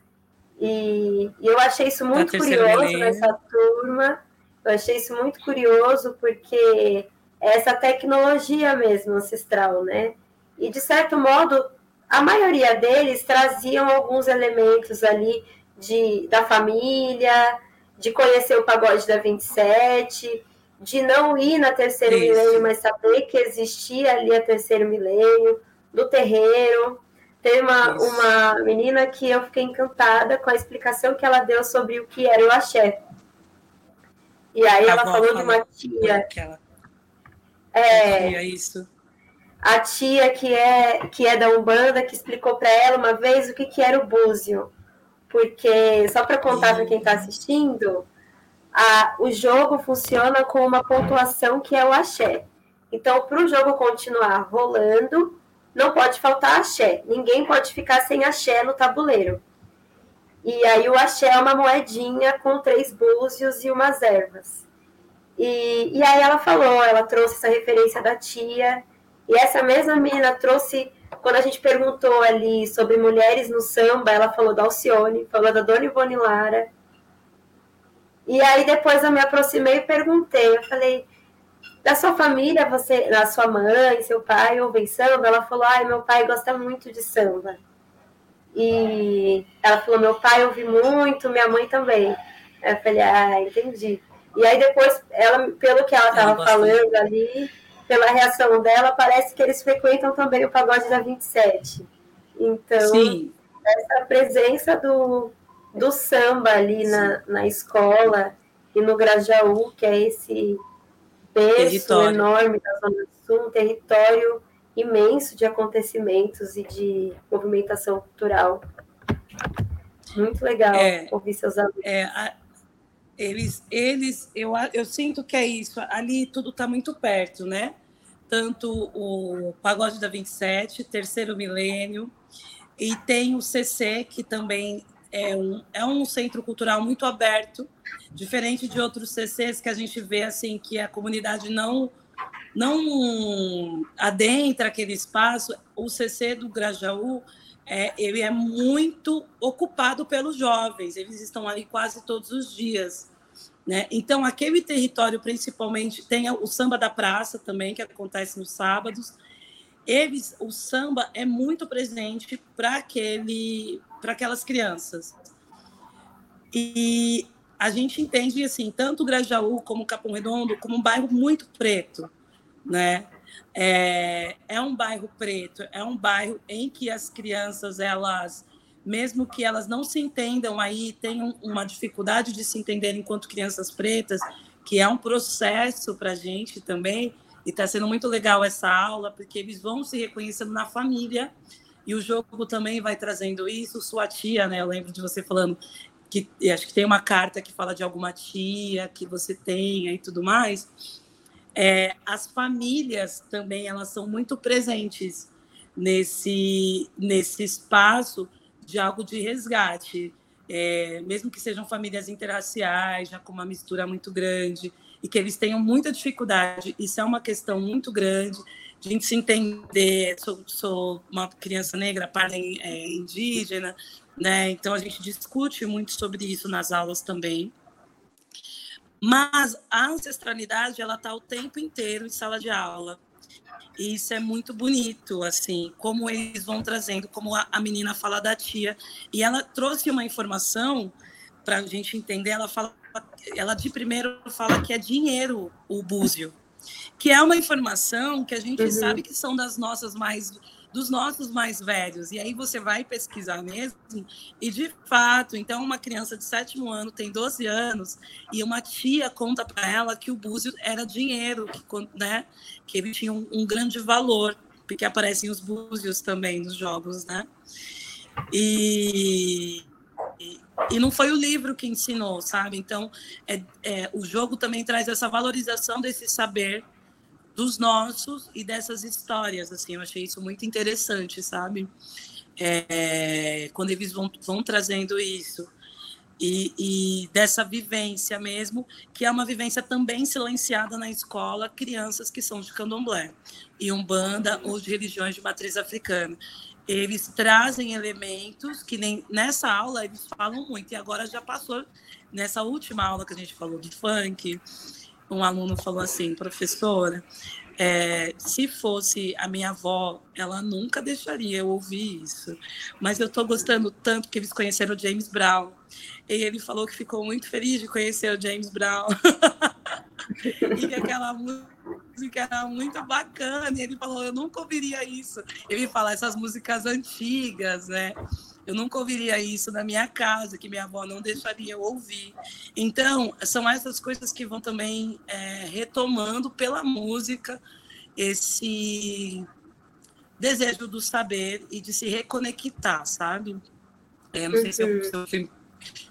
E, e, eu achei isso muito curioso nessa turma. Eu achei isso muito curioso porque é essa tecnologia mesmo ancestral, né? E, de certo modo, a maioria deles traziam alguns elementos ali de, da família, de conhecer o pagode da 27, de não ir na terceiro Isso. milênio, mas saber que existia ali a terceiro milênio, do terreiro. Tem uma, uma menina que eu fiquei encantada com a explicação que ela deu sobre o que era o axé. E aí a ela falou de uma tia. É, tia, isso. A tia que é, que é da Umbanda, que explicou para ela uma vez o que, que era o búzio. Porque, só para contar para quem está assistindo, a, o jogo funciona com uma pontuação que é o axé. Então, para o jogo continuar rolando, não pode faltar axé. Ninguém pode ficar sem axé no tabuleiro. E aí o axé é uma moedinha com três búzios e umas ervas. E, e aí ela falou, ela trouxe essa referência da tia. E essa mesma menina trouxe, quando a gente perguntou ali sobre mulheres no samba, ela falou da Alcione, falou da Dona Ivone Lara, e aí depois eu me aproximei e perguntei, eu falei, da sua família, você, da sua mãe, seu pai ouvem samba? Ela falou, ai, meu pai gosta muito de samba. E ela falou, meu pai ouve muito, minha mãe também. Aí eu falei, ah, entendi. E aí depois, ela, pelo que ela estava falando ali, pela reação dela, parece que eles frequentam também o pagode da 27. Então, Sim. essa presença do, do samba ali na, na escola e no Grajaú, que é esse berço enorme da Zona Sul, um território imenso de acontecimentos e de movimentação cultural. Muito legal é, ouvir seus alunos. É, a, eles, eles eu, eu sinto que é isso. Ali tudo está muito perto, né? Tanto o Pagode da 27, Terceiro Milênio, e tem o CC, que também é um, é um centro cultural muito aberto, diferente de outros CCs que a gente vê assim que a comunidade não não adentra aquele espaço. O CC do Grajaú é, ele é muito ocupado pelos jovens, eles estão ali quase todos os dias. Né? Então, aquele território, principalmente, tem o samba da praça também, que acontece nos sábados. Eles, o samba é muito presente para aquele para aquelas crianças. E a gente entende assim, tanto Grajaú como Capão Redondo como um bairro muito preto, né? É, é um bairro preto, é um bairro em que as crianças elas mesmo que elas não se entendam aí, tenham uma dificuldade de se entender enquanto crianças pretas, que é um processo para a gente também, e está sendo muito legal essa aula, porque eles vão se reconhecendo na família, e o jogo também vai trazendo isso. Sua tia, né? Eu lembro de você falando que acho que tem uma carta que fala de alguma tia que você tenha e tudo mais. É, as famílias também elas são muito presentes nesse nesse espaço de algo de resgate, é, mesmo que sejam famílias interraciais, já com uma mistura muito grande, e que eles tenham muita dificuldade. Isso é uma questão muito grande de a gente se entender. Sou, sou uma criança negra, pai é, indígena, né? Então a gente discute muito sobre isso nas aulas também. Mas a ancestralidade ela está o tempo inteiro em sala de aula. E isso é muito bonito, assim, como eles vão trazendo, como a, a menina fala da tia. E ela trouxe uma informação para a gente entender. Ela fala, ela de primeiro fala que é dinheiro o búzio, que é uma informação que a gente uhum. sabe que são das nossas mais dos nossos mais velhos. E aí você vai pesquisar mesmo, e de fato, então uma criança de sétimo ano tem 12 anos, e uma tia conta para ela que o búzio era dinheiro, que, né, que ele tinha um, um grande valor, porque aparecem os búzios também nos jogos, né? E, e, e, não foi o livro que ensinou, sabe? Então, é, é, o jogo também traz essa valorização desse saber dos nossos e dessas histórias, assim, eu achei isso muito interessante, sabe? É, quando eles vão, vão trazendo isso. E, e, dessa vivência mesmo, que é uma vivência também silenciada na escola, crianças que são de candomblé, e umbanda ou de religiões de matriz africana. Eles trazem elementos que nem nessa aula eles falam muito, e agora já passou nessa última aula que a gente falou do funk, um aluno falou assim, professora, é, se fosse a minha avó, ela nunca deixaria eu ouvir isso. Mas eu estou gostando tanto que eles conheceram o James Brown. E ele falou que ficou muito feliz de conhecer o James Brown. [laughs] e que aquela música era muito bacana. E ele falou: Eu nunca ouviria isso. Ele fala essas músicas antigas, né? Eu nunca ouviria isso na minha casa, que minha avó não deixaria eu ouvir. Então, são essas coisas que vão também é, retomando pela música esse desejo do saber e de se reconectar, sabe? É, não sei se eu, se, eu fui,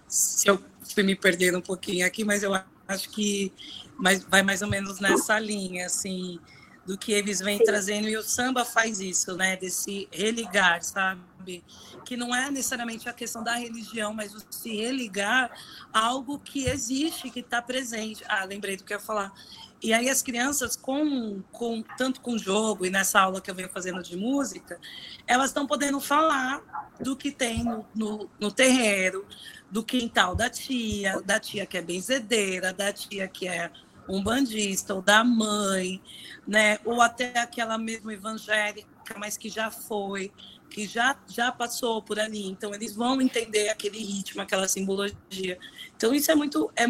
se eu fui me perdendo um pouquinho aqui, mas eu acho que mas vai mais ou menos nessa linha, assim, do que eles vêm Sim. trazendo, e o samba faz isso, né, desse religar, sabe? Que não é necessariamente a questão da religião, mas o se religar a algo que existe, que está presente. Ah, lembrei do que eu ia falar. E aí as crianças, com, com tanto com jogo e nessa aula que eu venho fazendo de música, elas estão podendo falar do que tem no, no, no terreiro, do quintal da tia, da tia que é benzedeira, da tia que é um bandista, ou da mãe, né? ou até aquela mesma evangélica, mas que já foi, que já, já passou por ali. Então, eles vão entender aquele ritmo, aquela simbologia. Então, isso é muito. É,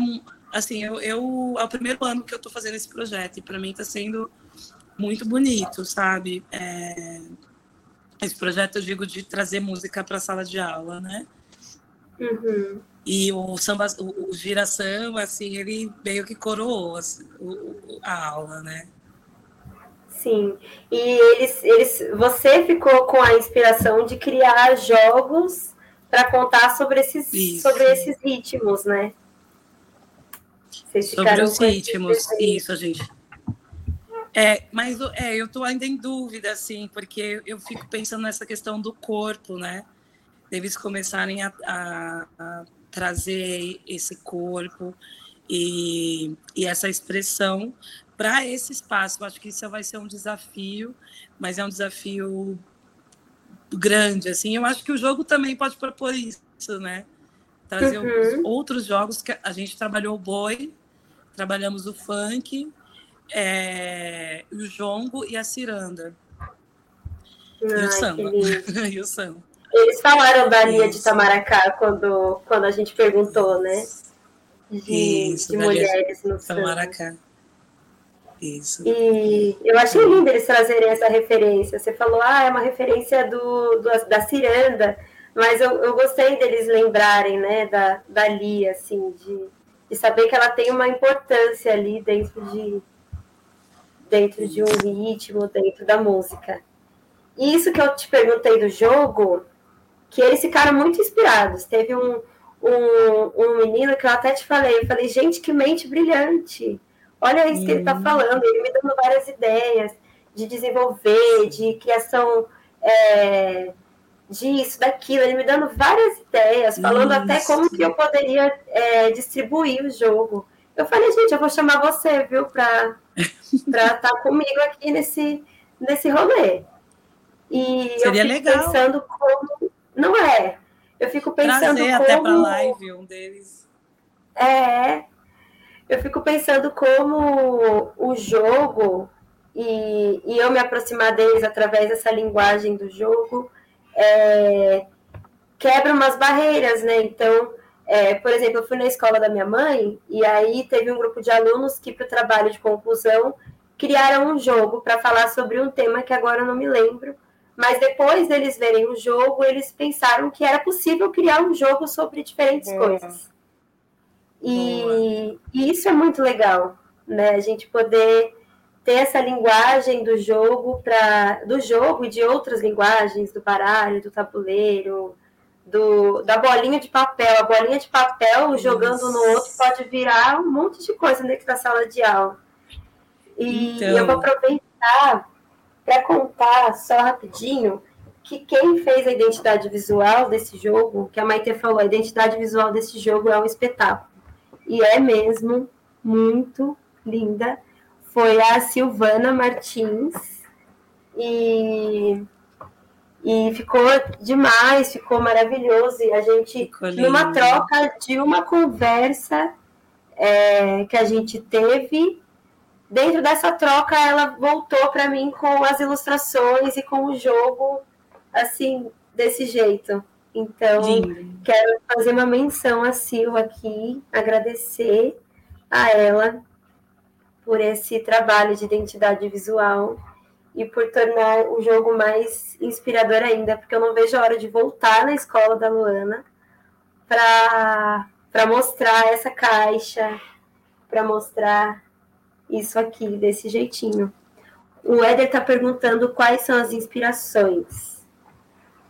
assim, eu, eu é o primeiro ano que eu estou fazendo esse projeto, e para mim está sendo muito bonito, sabe? É, esse projeto, eu digo, de trazer música para a sala de aula, né? Uhum. E o samba, o, o gira samba, assim, ele meio que coroou assim, o, a aula, né? Sim. E eles, eles, você ficou com a inspiração de criar jogos para contar sobre esses, sobre esses ritmos, né? Vocês sobre os ritmos, isso, gente. É, mas é, eu estou ainda em dúvida, assim, porque eu fico pensando nessa questão do corpo, né? Eles começarem a, a, a trazer esse corpo e, e essa expressão para esse espaço. Eu acho que isso vai ser um desafio, mas é um desafio grande, assim. Eu acho que o jogo também pode propor isso, né? Trazer uhum. outros jogos que a gente trabalhou o boi, trabalhamos o funk, é, o jongo e a ciranda. e o samba. [laughs] e o samba. Eles falaram da Lia de Tamaracá quando, quando a gente perguntou, né? De, Isso, de mulheres no Tamaracá. Isso. E eu achei lindo eles trazerem essa referência. Você falou, ah, é uma referência do, do da ciranda, mas eu, eu gostei deles lembrarem, né, da, da Lia, assim, de, de saber que ela tem uma importância ali dentro de, dentro de um ritmo, dentro da música. E isso que eu te perguntei do jogo, que eles ficaram muito inspirados. Teve um, um, um menino que eu até te falei, eu falei, gente, que mente brilhante. Olha isso que ele está uhum. falando, ele me dando várias ideias de desenvolver, de criação é, disso, daquilo, ele me dando váriras ideias, falando isso. até como que eu poderia é, distribuir o jogo. Eu falei, gente, eu vou chamar você, viu, para estar [laughs] tá comigo aqui nesse, nesse rolê. E Seria eu legal. pensando como. Não é. Eu fico pensando Trazer como. até para live um deles. É. Eu fico pensando como o jogo e, e eu me aproximar deles através dessa linguagem do jogo é, quebra umas barreiras, né? Então, é, por exemplo, eu fui na escola da minha mãe e aí teve um grupo de alunos que, para o trabalho de conclusão, criaram um jogo para falar sobre um tema que agora eu não me lembro, mas depois deles verem o jogo, eles pensaram que era possível criar um jogo sobre diferentes é. coisas. E, e, isso é muito legal, né? A gente poder ter essa linguagem do jogo para do jogo e de outras linguagens, do baralho, do tabuleiro, do, da bolinha de papel. A bolinha de papel jogando isso. no outro pode virar um monte de coisa dentro da sala de aula. E então... eu vou aproveitar para contar só rapidinho que quem fez a identidade visual desse jogo, que a Maite falou, a identidade visual desse jogo é um espetáculo. E é mesmo muito linda. Foi a Silvana Martins. E, e ficou demais, ficou maravilhoso. E a gente, numa troca de uma conversa é, que a gente teve, dentro dessa troca, ela voltou para mim com as ilustrações e com o jogo, assim, desse jeito. Então, Lindo. quero fazer uma menção a Sil aqui, agradecer a ela por esse trabalho de identidade visual e por tornar o jogo mais inspirador ainda, porque eu não vejo a hora de voltar na escola da Luana para mostrar essa caixa, para mostrar isso aqui, desse jeitinho. O Éder está perguntando quais são as inspirações.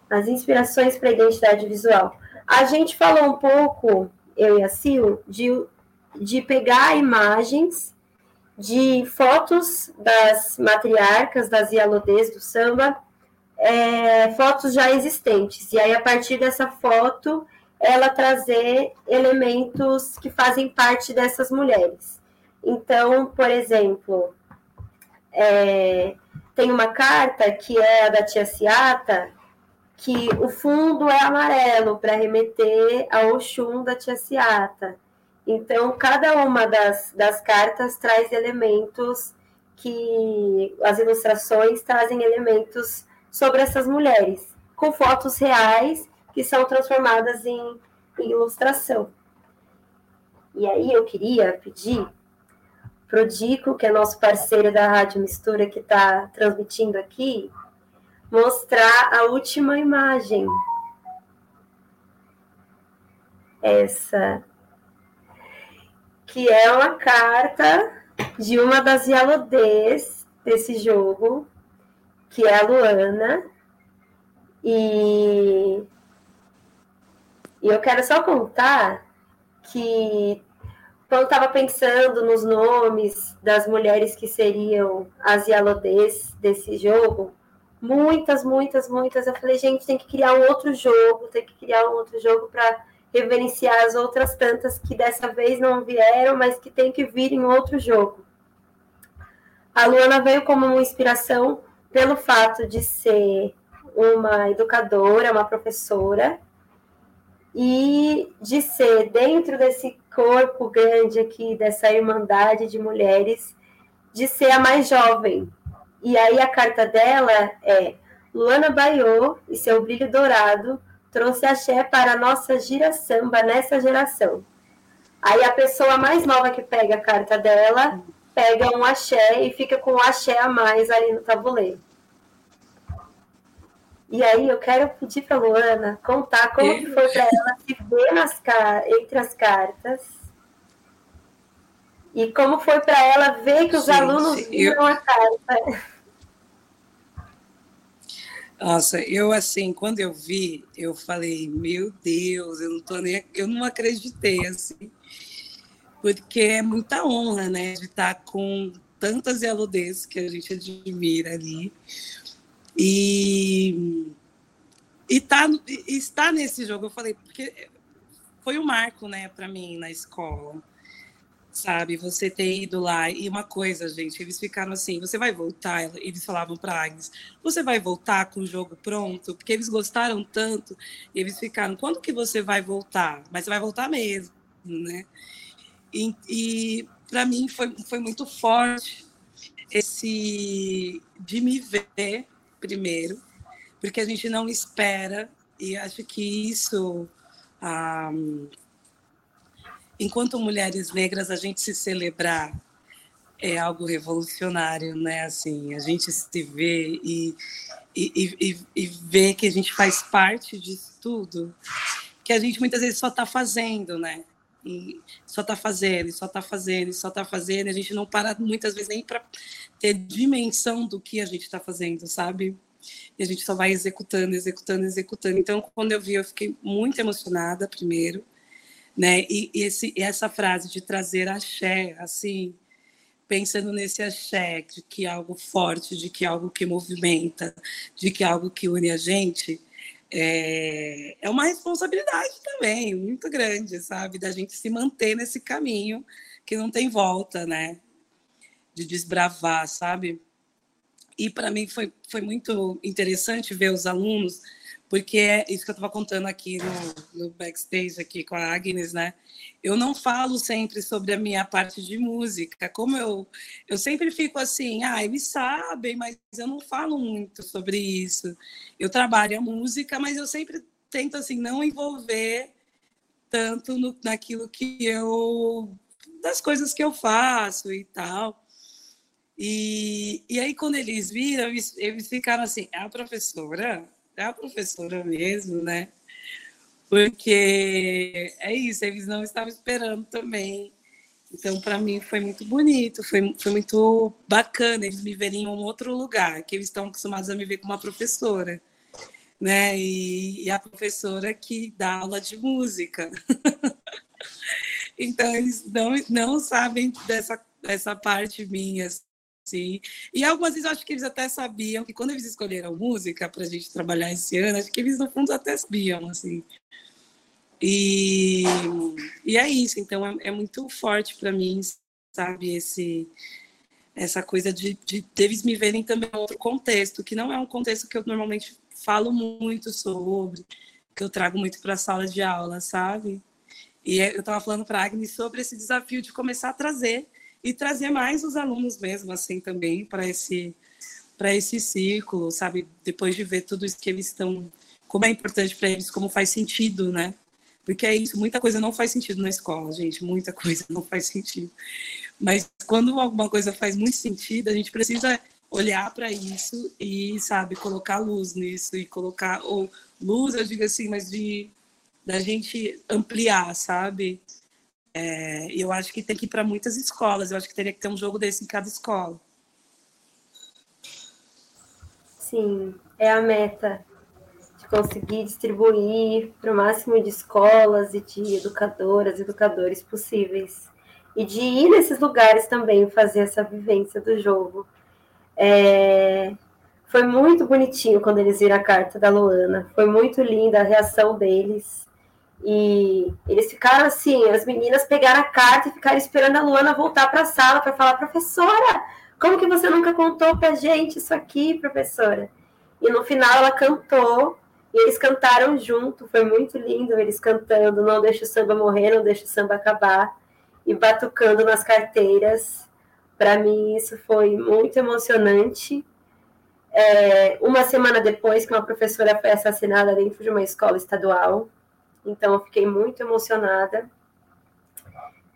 As inspirações para a identidade visual. A gente falou um pouco, eu e a Sil, de, de pegar imagens de fotos das matriarcas, das Ialodês do samba, é, fotos já existentes. E aí, a partir dessa foto, ela trazer elementos que fazem parte dessas mulheres. Então, por exemplo, é, tem uma carta que é a da tia Ciata, que o fundo é amarelo para remeter ao Oxum da tia Ciata. Então, cada uma das, das cartas traz elementos que as ilustrações trazem elementos sobre essas mulheres, com fotos reais que são transformadas em, em ilustração. E aí eu queria pedir para o Dico, que é nosso parceiro da Rádio Mistura, que está transmitindo aqui, mostrar a última imagem. Essa. Que é uma carta de uma das Yalodês desse jogo, que é a Luana. E, e eu quero só contar que eu estava pensando nos nomes das mulheres que seriam as Yalodês desse jogo, muitas, muitas, muitas, eu falei, gente, tem que criar um outro jogo, tem que criar um outro jogo para reverenciar as outras tantas que dessa vez não vieram, mas que tem que vir em outro jogo. A Luana veio como uma inspiração pelo fato de ser uma educadora, uma professora, e de ser dentro desse corpo grande aqui, dessa irmandade de mulheres, de ser a mais jovem. E aí a carta dela é: Luana Baiô e seu brilho dourado trouxe axé para a nossa gira samba nessa geração. Aí a pessoa mais nova que pega a carta dela pega um axé e fica com um axé a mais ali no tabuleiro. E aí eu quero pedir para Luana contar como que foi para ela se ver nas, entre as cartas. E como foi para ela ver que os Gente, alunos viram eu... a carta. Nossa, eu assim, quando eu vi, eu falei, meu Deus, eu não tô nem, eu não acreditei assim, porque é muita honra, né, de estar com tantas eludez que a gente admira ali e e tá, estar nesse jogo, eu falei, porque foi um marco, né, para mim na escola sabe? Você ter ido lá. E uma coisa, gente, eles ficaram assim: você vai voltar? Eles falavam para Agnes: você vai voltar com o jogo pronto? Porque eles gostaram tanto, eles ficaram: quando que você vai voltar? Mas você vai voltar mesmo, né? E, e para mim foi, foi muito forte esse de me ver primeiro, porque a gente não espera, e acho que isso. Ah, enquanto mulheres negras, a gente se celebrar é algo revolucionário, né? Assim, a gente se vê e, e, e, e vê que a gente faz parte disso tudo, que a gente muitas vezes só está fazendo, né? E só está fazendo, só está fazendo, só está fazendo, e a gente não para muitas vezes nem para ter dimensão do que a gente está fazendo, sabe? E a gente só vai executando, executando, executando. Então, quando eu vi, eu fiquei muito emocionada, primeiro né? E, e esse, essa frase de trazer axé, assim, pensando nesse axé, de que é algo forte, de que é algo que movimenta, de que é algo que une a gente, é, é uma responsabilidade também muito grande, sabe? Da gente se manter nesse caminho que não tem volta, né? De desbravar, sabe? E para mim foi, foi muito interessante ver os alunos porque é isso que eu estava contando aqui no, no, backstage aqui com a Agnes, né? Eu não falo sempre sobre a minha parte de música, como eu eu sempre fico assim, ah, eles sabem, mas eu não falo muito sobre isso. Eu trabalho a música, mas eu sempre tento assim não envolver tanto no, naquilo que eu das coisas que eu faço e tal. E, e aí quando eles viram, eles, eles ficaram assim, é a professora é a professora mesmo, né? Porque é isso, eles não estavam esperando também. Então, para mim, foi muito bonito, foi, foi muito bacana eles me verem em um outro lugar, que eles estão acostumados a me ver como uma professora, né? E, e a professora que dá aula de música. [laughs] então, eles não, não sabem dessa, dessa parte minha, Sim. E algumas vezes eu acho que eles até sabiam que quando eles escolheram música para a gente trabalhar esse ano, acho que eles no fundo até sabiam, assim. E, e é isso, então é, é muito forte para mim, sabe, esse essa coisa de, de eles me verem também em outro contexto, que não é um contexto que eu normalmente falo muito sobre, que eu trago muito para a sala de aula, sabe? E eu estava falando para a Agnes sobre esse desafio de começar a trazer e trazer mais os alunos mesmo assim também para esse para esse círculo, sabe? Depois de ver tudo isso que eles estão, como é importante para eles, como faz sentido, né? Porque é isso, muita coisa não faz sentido na escola, gente, muita [laughs] coisa não faz sentido. Mas quando alguma coisa faz muito sentido, a gente precisa olhar para isso e, sabe, colocar luz nisso e colocar ou luz, eu digo assim, mas de da gente ampliar, sabe? É, eu acho que tem que ir para muitas escolas. Eu acho que teria que ter um jogo desse em cada escola. Sim, é a meta de conseguir distribuir para o máximo de escolas e de educadoras, educadores possíveis. E de ir nesses lugares também fazer essa vivência do jogo. É... Foi muito bonitinho quando eles viram a carta da Luana. Foi muito linda a reação deles. E eles ficaram assim, as meninas pegaram a carta e ficaram esperando a Luana voltar para a sala para falar, professora, como que você nunca contou para gente isso aqui, professora? E no final ela cantou e eles cantaram junto, foi muito lindo eles cantando, não deixa o samba morrer, não deixa o samba acabar, e batucando nas carteiras. Para mim isso foi muito emocionante. é, uma semana depois que uma professora foi assassinada dentro de uma escola estadual. Então, eu fiquei muito emocionada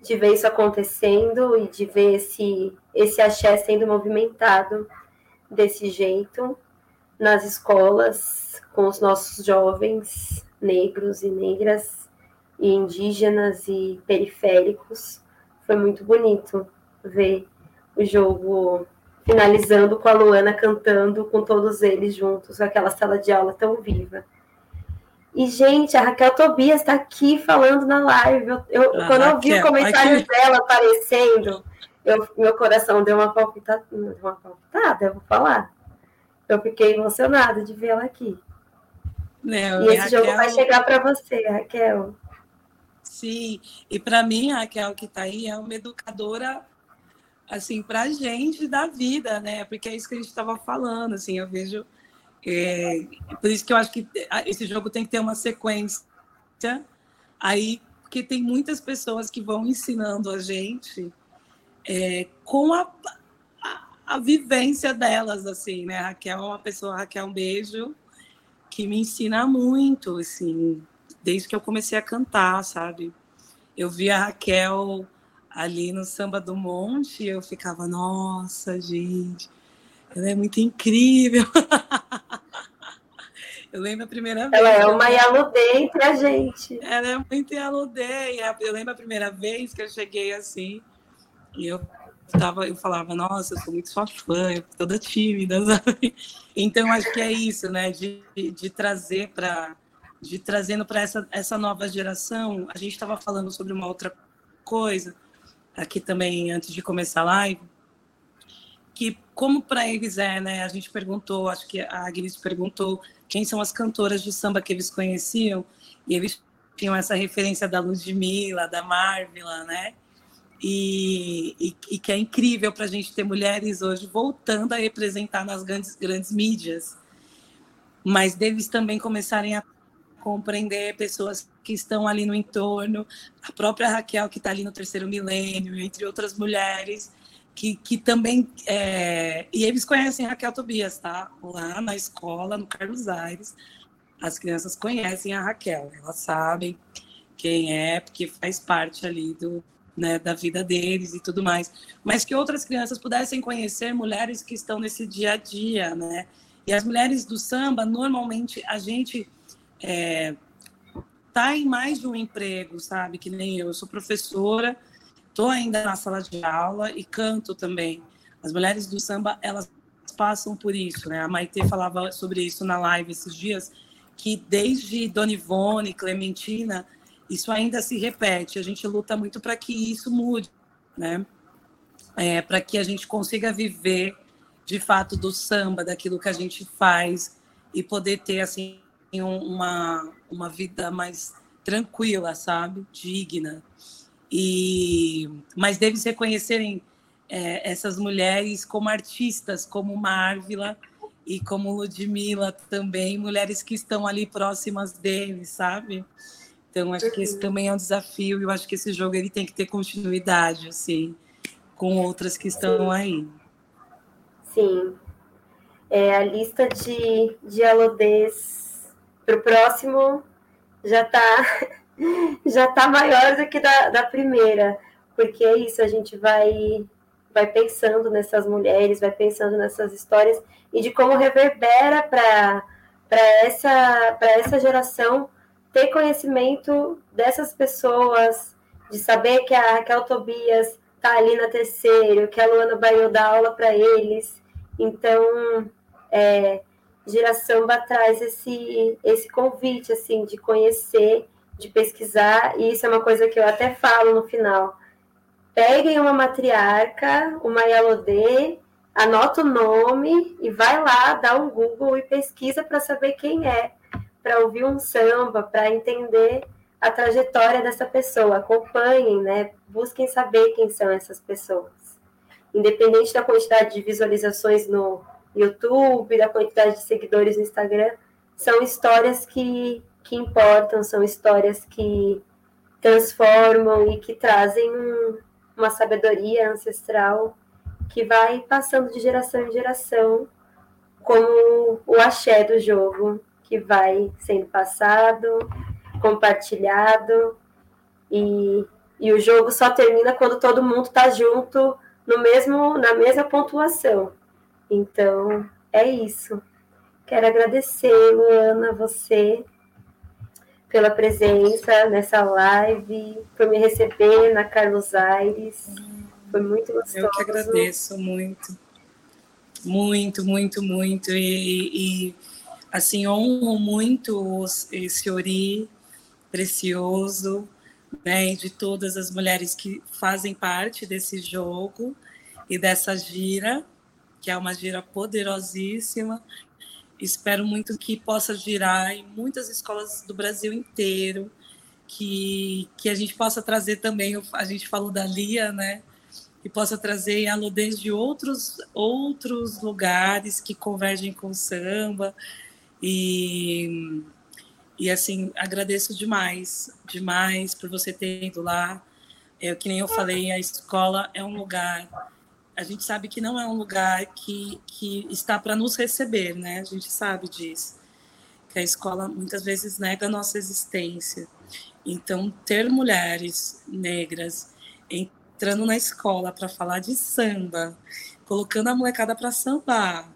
de ver isso acontecendo e de ver esse, esse axé sendo movimentado desse jeito nas escolas, com os nossos jovens negros e negras, e indígenas e periféricos. Foi muito bonito ver o jogo finalizando com a Luana cantando com todos eles juntos, aquela sala de aula tão viva. E, gente, a Raquel Tobias está aqui falando na live. Eu, eu quando Raquel, eu vi o comentário aqui... dela aparecendo, eu, meu coração deu uma palpitada, deu uma palpitada, eu vou falar. Eu fiquei emocionada de vê-la aqui. Não, e esse Raquel... jogo vai chegar para você, Raquel. Sim, e para mim, a Raquel que está aí é uma educadora assim, para a gente da vida, né? Porque é isso que a gente estava falando, assim, eu vejo. É, por isso que eu acho que esse jogo tem que ter uma sequência aí, porque tem muitas pessoas que vão ensinando a gente é, com a, a, a, vivência delas, assim, né? Raquel é uma pessoa, Raquel, um beijo, que me ensina muito, assim, desde que eu comecei a cantar, sabe? Eu vi a Raquel ali no Samba do Monte, eu ficava, nossa, gente, ela é muito incrível. [laughs] eu lembro a primeira vez. Ela é uma Yaludê entre a gente. Ela é muito Yaludê. Eu lembro a primeira vez que eu cheguei assim, e eu tava, eu falava, nossa, eu sou muito sua fã, eu toda tímida, [laughs] sabe? Então, acho que é isso, né? De, de trazer para de trazendo para essa, essa nova geração, a gente estava falando sobre uma outra coisa, aqui também antes de começar a live, que como para eles é, né? A gente perguntou, acho que a Agnes perguntou quem são as cantoras de samba que eles conheciam e eles tinham essa referência da Ludmilla, da Marvila, né? E, e, e que é incrível para a gente ter mulheres hoje voltando a representar nas grandes, grandes mídias, mas deles também começarem a compreender pessoas que estão ali no entorno, a própria Raquel, que está ali no terceiro milênio, entre outras mulheres, que, que também. É... E eles conhecem Raquel Tobias, tá? Lá na escola, no Carlos Aires, as crianças conhecem a Raquel, elas sabem quem é, porque faz parte ali do, né, da vida deles e tudo mais. Mas que outras crianças pudessem conhecer mulheres que estão nesse dia a dia, né? E as mulheres do samba, normalmente, a gente é, tá em mais de um emprego, sabe? Que nem eu, eu sou professora, estou ainda na sala de aula e canto também. As mulheres do samba, elas passam por isso, né? A Maite falava sobre isso na live esses dias, que desde Dona Ivone, Clementina, isso ainda se repete. A gente luta muito para que isso mude, né? É, para que a gente consiga viver de fato do samba, daquilo que a gente faz e poder ter assim uma, uma vida mais tranquila, sabe? Digna. E, mas deves reconhecerem é, essas mulheres como artistas, como Marvila e como Ludmilla também, mulheres que estão ali próximas deles, sabe? Então, acho que esse uhum. também é um desafio e eu acho que esse jogo ele tem que ter continuidade, assim, com outras que estão aí. Sim. É, a lista de, de alodês para o próximo já está [laughs] já tá maior do que da, da primeira, porque é isso, a gente vai vai pensando nessas mulheres, vai pensando nessas histórias e de como reverbera para essa, essa geração ter conhecimento dessas pessoas, de saber que a Raquel Tobias está ali na terceira, que a Luana Baiô dá aula para eles. Então, é, Girassamba traz esse, esse convite, assim, de conhecer, de pesquisar, e isso é uma coisa que eu até falo no final. Peguem uma matriarca, uma Yalodê, anota o nome e vai lá, dá um Google e pesquisa para saber quem é, para ouvir um samba, para entender a trajetória dessa pessoa. Acompanhem, né? Busquem saber quem são essas pessoas. Independente da quantidade de visualizações no, YouTube, da quantidade de seguidores no Instagram, são histórias que, que importam, são histórias que transformam e que trazem um, uma sabedoria ancestral que vai passando de geração em geração como o axé do jogo, que vai sendo passado, compartilhado, e, e o jogo só termina quando todo mundo está junto no mesmo, na mesma pontuação. Então, é isso. Quero agradecer, Luana, você pela presença nessa live, por me receber na Carlos Aires. Foi muito gostoso. Eu que agradeço muito. Muito, muito, muito. E, e assim, honro muito esse Ori precioso, né, de todas as mulheres que fazem parte desse jogo e dessa gira, que é uma gira poderosíssima. Espero muito que possa girar em muitas escolas do Brasil inteiro, que, que a gente possa trazer também, a gente falou da Lia, né? e possa trazer aludez de outros, outros lugares que convergem com o samba. E, e assim, agradeço demais, demais por você ter ido lá. É, que nem eu falei, a escola é um lugar. A gente sabe que não é um lugar que, que está para nos receber, né? A gente sabe disso. Que a escola muitas vezes nega a nossa existência. Então, ter mulheres negras entrando na escola para falar de samba, colocando a molecada para sambar,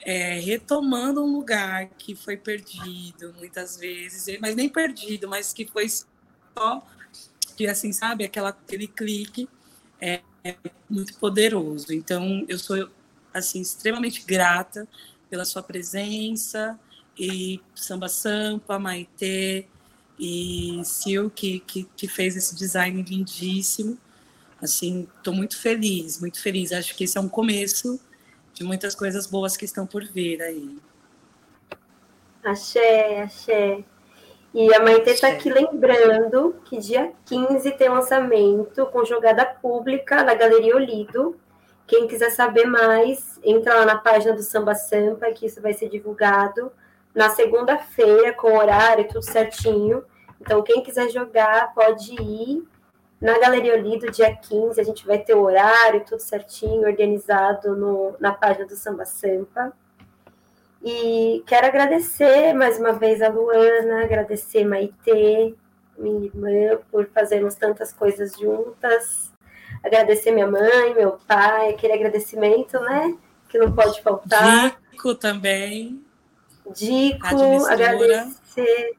é, retomando um lugar que foi perdido muitas vezes, mas nem perdido, mas que foi só que assim sabe aquela aquele clique é, é muito poderoso. Então eu sou assim extremamente grata pela sua presença e samba sampa, Maitê e Sil que, que, que fez esse design lindíssimo Assim, estou muito feliz, muito feliz. Acho que esse é um começo de muitas coisas boas que estão por vir aí. Axé, axé. E a Maite está aqui lembrando que dia 15 tem lançamento com jogada pública na Galeria Olido. Quem quiser saber mais, entra lá na página do Samba Sampa, que isso vai ser divulgado na segunda-feira, com horário, tudo certinho. Então, quem quiser jogar, pode ir na Galeria Olido, dia 15, a gente vai ter o horário, tudo certinho, organizado no, na página do Samba Sampa. E quero agradecer mais uma vez a Luana, agradecer Maitê, minha irmã, por fazermos tantas coisas juntas. Agradecer minha mãe, meu pai, aquele agradecimento, né? Que não pode faltar. Dico também. Dico, agradecer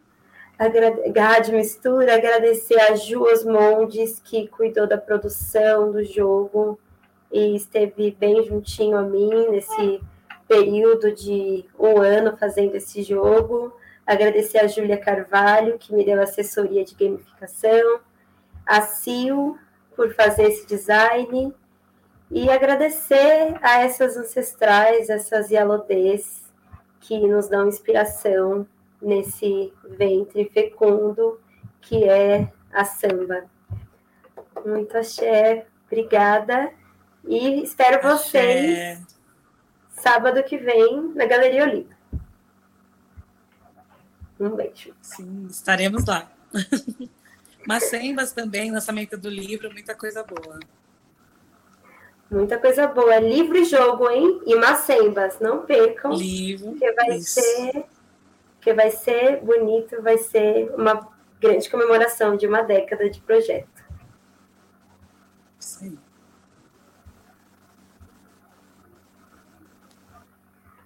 Rádio Mistura, agradecer a Ju Osmondes, que cuidou da produção do jogo e esteve bem juntinho a mim nesse período de um ano fazendo esse jogo. Agradecer a Júlia Carvalho, que me deu assessoria de gamificação, a Sil por fazer esse design, e agradecer a essas ancestrais, essas Yalodês, que nos dão inspiração nesse ventre fecundo que é a samba. Muito axé, obrigada. E espero axé. Sábado que vem na Galeria Oliva. Um beijo. Sim, estaremos lá. [laughs] Macembas também, lançamento do livro, muita coisa boa. Muita coisa boa. Livro e jogo, hein? E Macembas, não percam. Livro. Que vai isso. ser porque vai ser bonito, vai ser uma grande comemoração de uma década de projeto. Sim.